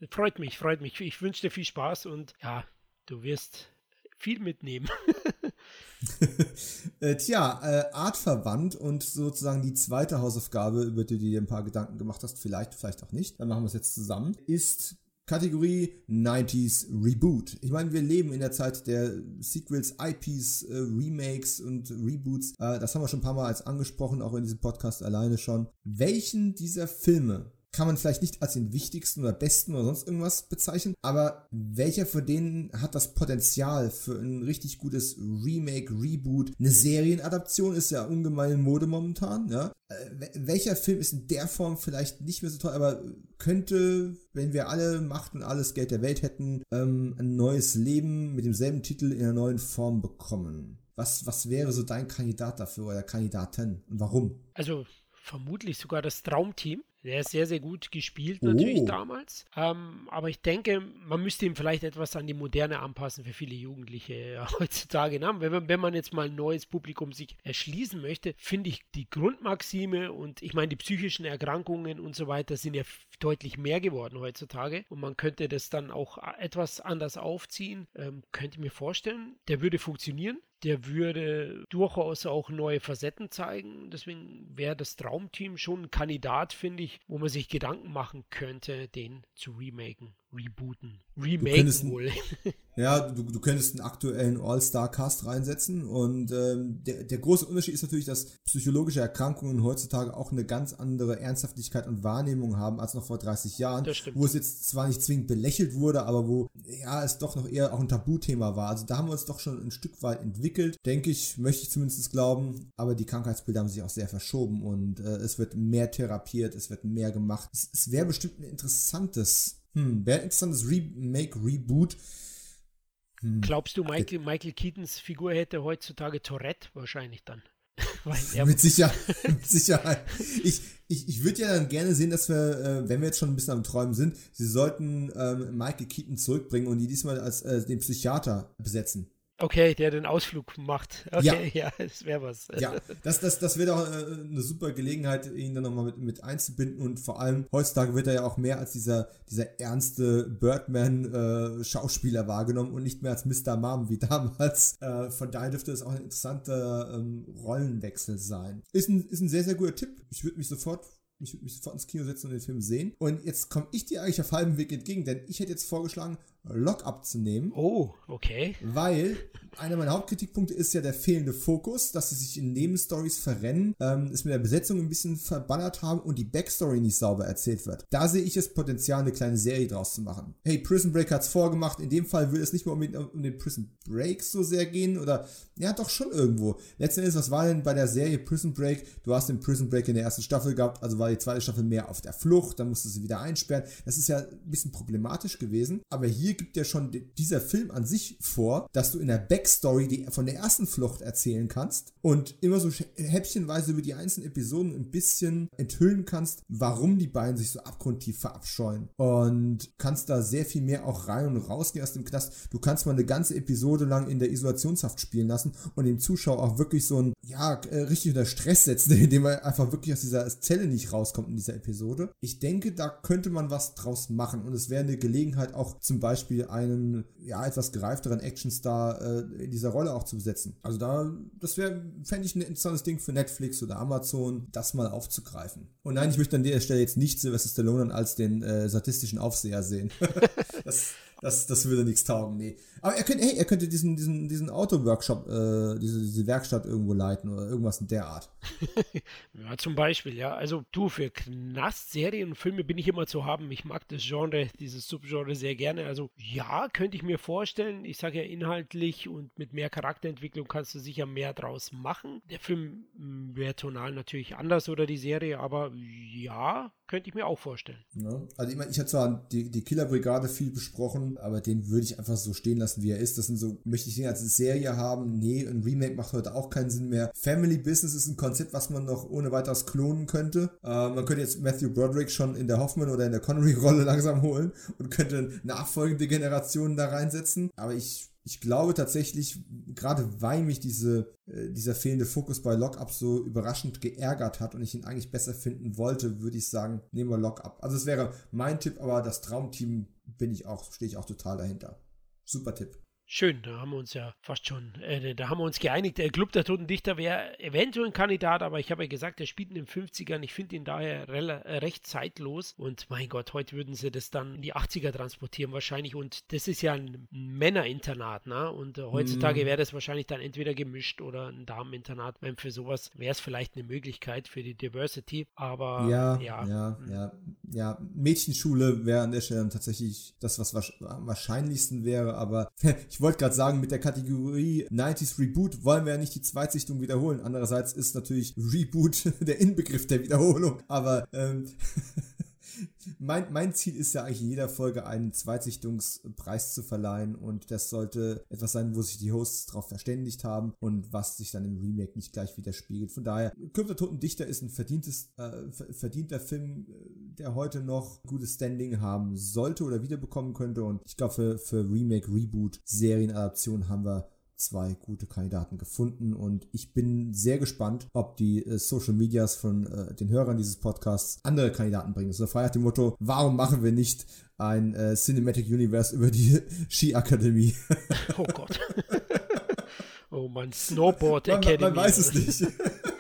[SPEAKER 2] Freut mich, freut mich. Ich wünsche dir viel Spaß und ja, du wirst viel mitnehmen.
[SPEAKER 1] äh, tja, äh, artverwandt und sozusagen die zweite Hausaufgabe, über die du dir ein paar Gedanken gemacht hast, vielleicht, vielleicht auch nicht, dann machen wir es jetzt zusammen, ist Kategorie 90s Reboot. Ich meine, wir leben in der Zeit der Sequels, IPs, äh, Remakes und Reboots. Äh, das haben wir schon ein paar Mal als angesprochen, auch in diesem Podcast alleine schon. Welchen dieser Filme kann man vielleicht nicht als den wichtigsten oder besten oder sonst irgendwas bezeichnen, aber welcher von denen hat das Potenzial für ein richtig gutes Remake, Reboot? Eine Serienadaption ist ja ungemein in Mode momentan, ja. Äh, welcher Film ist in der Form vielleicht nicht mehr so toll, aber könnte, wenn wir alle Macht und alles Geld der Welt hätten, ähm, ein neues Leben mit demselben Titel in einer neuen Form bekommen? Was, was wäre so dein Kandidat dafür oder Kandidatin und warum?
[SPEAKER 2] Also vermutlich sogar das Traumteam. Der ist sehr, sehr gut gespielt natürlich oh. damals. Ähm, aber ich denke, man müsste ihm vielleicht etwas an die Moderne anpassen für viele Jugendliche heutzutage. Ne? Wenn, wenn man jetzt mal ein neues Publikum sich erschließen möchte, finde ich die Grundmaxime und ich meine, die psychischen Erkrankungen und so weiter sind ja deutlich mehr geworden heutzutage. Und man könnte das dann auch etwas anders aufziehen. Ähm, könnte ich mir vorstellen, der würde funktionieren der würde durchaus auch neue Facetten zeigen. Deswegen wäre das Traumteam schon ein Kandidat, finde ich, wo man sich Gedanken machen könnte, den zu remaken rebooten. Remaken wohl.
[SPEAKER 1] ja, du, du könntest einen aktuellen All-Star-Cast reinsetzen und ähm, der, der große Unterschied ist natürlich, dass psychologische Erkrankungen heutzutage auch eine ganz andere Ernsthaftigkeit und Wahrnehmung haben als noch vor 30 Jahren, wo es jetzt zwar nicht zwingend belächelt wurde, aber wo ja es doch noch eher auch ein Tabuthema war. Also da haben wir uns doch schon ein Stück weit entwickelt, denke ich, möchte ich zumindest glauben, aber die Krankheitsbilder haben sich auch sehr verschoben und äh, es wird mehr therapiert, es wird mehr gemacht. Es, es wäre bestimmt ein interessantes hm, wäre ein interessantes Remake, Reboot.
[SPEAKER 2] Hm. Glaubst du, Michael, Michael Keatons Figur hätte heutzutage Tourette wahrscheinlich dann?
[SPEAKER 1] mit, Sicherheit, mit Sicherheit. Ich, ich, ich würde ja dann gerne sehen, dass wir, äh, wenn wir jetzt schon ein bisschen am Träumen sind, sie sollten ähm, Michael Keaton zurückbringen und die diesmal als äh, den Psychiater besetzen.
[SPEAKER 2] Okay, der den Ausflug macht. Okay, ja, ja das wäre was.
[SPEAKER 1] Ja, das, das, das wäre doch äh, eine super Gelegenheit, ihn dann nochmal mit, mit einzubinden und vor allem heutzutage wird er ja auch mehr als dieser, dieser ernste Birdman-Schauspieler äh, wahrgenommen und nicht mehr als Mr. Mom wie damals. Äh, von daher dürfte es auch ein interessanter ähm, Rollenwechsel sein. Ist ein, ist ein sehr, sehr guter Tipp. Ich würde mich sofort ich würde mich sofort ins Kino setzen und den Film sehen. Und jetzt komme ich dir eigentlich auf halbem Weg entgegen, denn ich hätte jetzt vorgeschlagen, Lock abzunehmen.
[SPEAKER 2] Oh, okay.
[SPEAKER 1] Weil einer meiner Hauptkritikpunkte ist ja der fehlende Fokus, dass sie sich in Nebenstories verrennen, ähm, es mit der Besetzung ein bisschen verballert haben und die Backstory nicht sauber erzählt wird. Da sehe ich das Potenzial, eine kleine Serie draus zu machen. Hey, Prison Break hat es vorgemacht. In dem Fall würde es nicht mehr unbedingt um den Prison Break so sehr gehen oder ja, doch schon irgendwo. Letzten Endes, was war denn bei der Serie Prison Break? Du hast den Prison Break in der ersten Staffel gehabt, also war die zweite Staffel mehr auf der Flucht, dann musste sie wieder einsperren. Das ist ja ein bisschen problematisch gewesen, aber hier gibt ja schon dieser Film an sich vor, dass du in der Backstory die, von der ersten Flucht erzählen kannst und immer so häppchenweise über die einzelnen Episoden ein bisschen enthüllen kannst, warum die beiden sich so abgrundtief verabscheuen. Und kannst da sehr viel mehr auch rein und rausgehen aus dem Knast. Du kannst mal eine ganze Episode lang in der Isolationshaft spielen lassen und dem Zuschauer auch wirklich so ein, ja, äh, richtig unter Stress setzen, indem er einfach wirklich aus dieser Zelle nicht rauskommt in dieser Episode. Ich denke, da könnte man was draus machen und es wäre eine Gelegenheit auch zum Beispiel einen, ja, etwas gereifteren Actionstar äh, in dieser Rolle auch zu besetzen. Also da, das wäre, fände ich ein interessantes Ding für Netflix oder Amazon, das mal aufzugreifen. Und nein, ich möchte an der Stelle jetzt nicht Sylvester Stallone als den äh, sadistischen Aufseher sehen. das, das, das würde nichts taugen, nee. Aber er könnte, hey, er könnte diesen, diesen, diesen Auto-Workshop, äh, diese, diese Werkstatt irgendwo leiten oder irgendwas in der Art.
[SPEAKER 2] ja, zum Beispiel, ja. Also du, für Knast-Serien und Filme bin ich immer zu haben. Ich mag das Genre, dieses Subgenre sehr gerne. Also ja, könnte ich mir vorstellen. Ich sage ja inhaltlich und mit mehr Charakterentwicklung kannst du sicher mehr draus machen. Der Film hm, wäre tonal natürlich anders oder die Serie, aber ja, könnte ich mir auch vorstellen.
[SPEAKER 1] Ja, also ich meine, ich habe zwar die, die Killer-Brigade viel besprochen, aber den würde ich einfach so stehen lassen, wie er ist. Das sind so, möchte ich den als Serie haben? Nee, ein Remake macht heute auch keinen Sinn mehr. Family Business ist ein Konzept, was man noch ohne weiteres klonen könnte. Äh, man könnte jetzt Matthew Broderick schon in der Hoffman oder in der Connery-Rolle langsam holen und könnte nachfolgende Generationen da reinsetzen. Aber ich ich glaube tatsächlich, gerade weil mich diese, äh, dieser fehlende Fokus bei Lockup so überraschend geärgert hat und ich ihn eigentlich besser finden wollte, würde ich sagen, nehmen wir Lockup. Also es wäre mein Tipp, aber das Traumteam bin ich auch, stehe ich auch total dahinter. Super Tipp.
[SPEAKER 2] Schön, da haben wir uns ja fast schon, äh, da haben wir uns geeinigt. Der Club der Toten Dichter wäre eventuell ein Kandidat, aber ich habe ja gesagt, er spielt in den 50ern. Ich finde ihn daher äh, recht zeitlos. Und mein Gott, heute würden sie das dann in die 80er transportieren wahrscheinlich. Und das ist ja ein Männerinternat, ne? Und äh, heutzutage mm. wäre das wahrscheinlich dann entweder gemischt oder ein Dameninternat. Weil für sowas wäre es vielleicht eine Möglichkeit für die Diversity. Aber
[SPEAKER 1] ja, ja, ja, ja, ja. Mädchenschule wäre an der Stelle tatsächlich das, was am wahrscheinlichsten wäre. Aber ich wollte gerade sagen, mit der Kategorie 90s Reboot wollen wir ja nicht die Zweitsichtung wiederholen. Andererseits ist natürlich Reboot der Inbegriff der Wiederholung. Aber ähm, mein, mein Ziel ist ja eigentlich in jeder Folge einen Zweitsichtungspreis zu verleihen und das sollte etwas sein, wo sich die Hosts darauf verständigt haben und was sich dann im Remake nicht gleich widerspiegelt. Von daher, Club der Toten Dichter ist ein verdientes, äh, verdienter Film, äh, der heute noch gutes Standing haben sollte oder wiederbekommen könnte und ich glaube für, für Remake, Reboot, Serienadaption haben wir zwei gute Kandidaten gefunden und ich bin sehr gespannt, ob die äh, Social Medias von äh, den Hörern dieses Podcasts andere Kandidaten bringen. So frei nach dem Motto, warum machen wir nicht ein äh, Cinematic Universe über die Ski-Akademie?
[SPEAKER 2] oh Gott. oh man, Snowboard Academy.
[SPEAKER 1] Man, man weiß es nicht.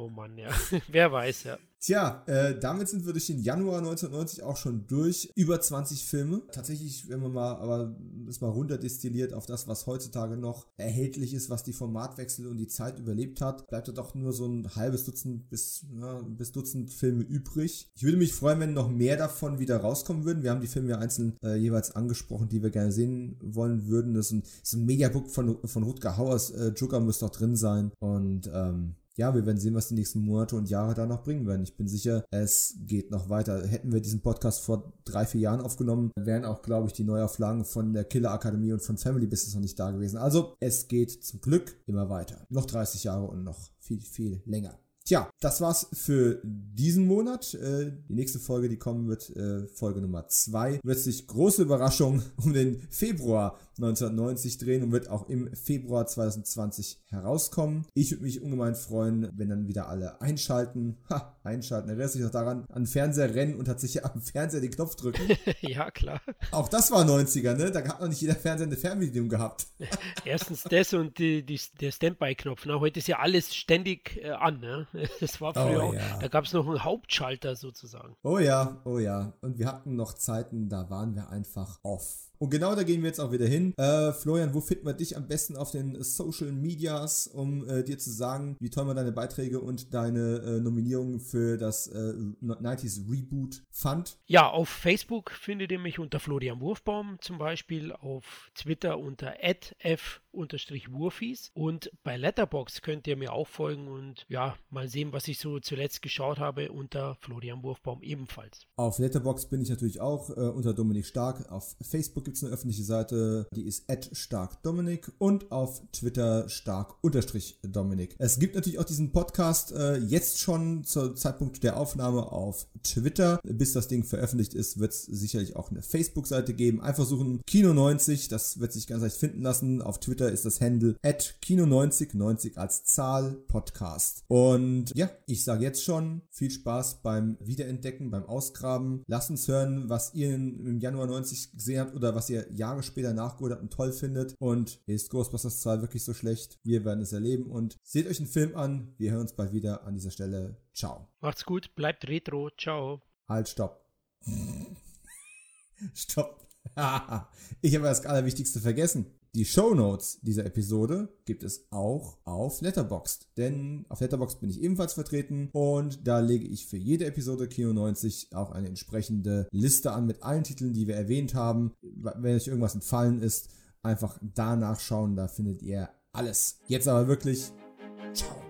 [SPEAKER 2] oh Mann, ja. Wer weiß, ja.
[SPEAKER 1] Tja, äh, damit sind wir durch den Januar 1990 auch schon durch. Über 20 Filme. Tatsächlich, wenn man mal, aber das mal runterdestilliert auf das, was heutzutage noch erhältlich ist, was die Formatwechsel und die Zeit überlebt hat, bleibt da doch nur so ein halbes Dutzend bis, ja, bis Dutzend Filme übrig. Ich würde mich freuen, wenn noch mehr davon wieder rauskommen würden. Wir haben die Filme ja einzeln äh, jeweils angesprochen, die wir gerne sehen wollen würden. Das ist ein, ein Mediabook von, von Rutger Hauers. Äh, Joker muss doch drin sein. Und ähm, ja, wir werden sehen, was die nächsten Monate und Jahre da noch bringen werden. Ich bin sicher, es geht noch weiter. Hätten wir diesen Podcast vor drei, vier Jahren aufgenommen, wären auch, glaube ich, die Neuauflagen von der Killer Akademie und von Family Business noch nicht da gewesen. Also, es geht zum Glück immer weiter. Noch 30 Jahre und noch viel, viel länger. Tja, das war's für diesen Monat. Äh, die nächste Folge, die kommen wird, äh, Folge Nummer 2, wird sich große Überraschung um den Februar 1990 drehen und wird auch im Februar 2020 herauskommen. Ich würde mich ungemein freuen, wenn dann wieder alle einschalten. Ha, einschalten. Erinnert sich noch daran, an den Fernseher rennen und tatsächlich am Fernseher den Knopf drücken.
[SPEAKER 2] ja, klar.
[SPEAKER 1] Auch das war 90er, ne? Da hat noch nicht jeder Fernseher eine Fernbedienung gehabt.
[SPEAKER 2] Erstens das und die, die, der Standby-Knopf. Ne? Heute ist ja alles ständig äh, an, ne? Das war früher oh, auch. Ja. Da gab es noch einen Hauptschalter sozusagen.
[SPEAKER 1] Oh ja, oh ja. Und wir hatten noch Zeiten, da waren wir einfach off. Und genau da gehen wir jetzt auch wieder hin. Äh, Florian, wo finden wir dich am besten auf den Social Medias, um äh, dir zu sagen, wie toll man deine Beiträge und deine äh, Nominierung für das äh, 90s Reboot fand?
[SPEAKER 2] Ja, auf Facebook findet ihr mich unter Florian Wurfbaum zum Beispiel, auf Twitter unter f Wurfis und bei Letterbox könnt ihr mir auch folgen und ja, mal sehen, was ich so zuletzt geschaut habe unter Florian Wurfbaum ebenfalls.
[SPEAKER 1] Auf Letterbox bin ich natürlich auch äh, unter Dominik Stark. Auf Facebook gibt es eine öffentliche Seite, die ist starkdominik und auf Twitter stark-dominik. Es gibt natürlich auch diesen Podcast äh, jetzt schon zur Zeitpunkt der Aufnahme auf Twitter. Bis das Ding veröffentlicht ist, wird es sicherlich auch eine Facebook-Seite geben. Einfach suchen Kino90, das wird sich ganz leicht finden lassen. Auf Twitter ist das Handle at Kino90, 90 als Zahl Podcast. Und ja, ich sage jetzt schon viel Spaß beim Wiederentdecken, beim Ausgraben. Lasst uns hören, was ihr im Januar 90 gesehen habt oder was ihr Jahre später nachgeholt habt und toll findet. Und ist Ghostbusters 2 wirklich so schlecht? Wir werden es erleben und seht euch den Film an. Wir hören uns bald wieder an dieser Stelle. Ciao.
[SPEAKER 2] Macht's gut, bleibt retro. Ciao.
[SPEAKER 1] Halt, stopp. stopp. ich habe das Allerwichtigste vergessen. Die Show Notes dieser Episode gibt es auch auf Letterboxd, denn auf Letterboxd bin ich ebenfalls vertreten und da lege ich für jede Episode Kino 90 auch eine entsprechende Liste an mit allen Titeln, die wir erwähnt haben. Wenn euch irgendwas entfallen ist, einfach da nachschauen, da findet ihr alles. Jetzt aber wirklich, ciao.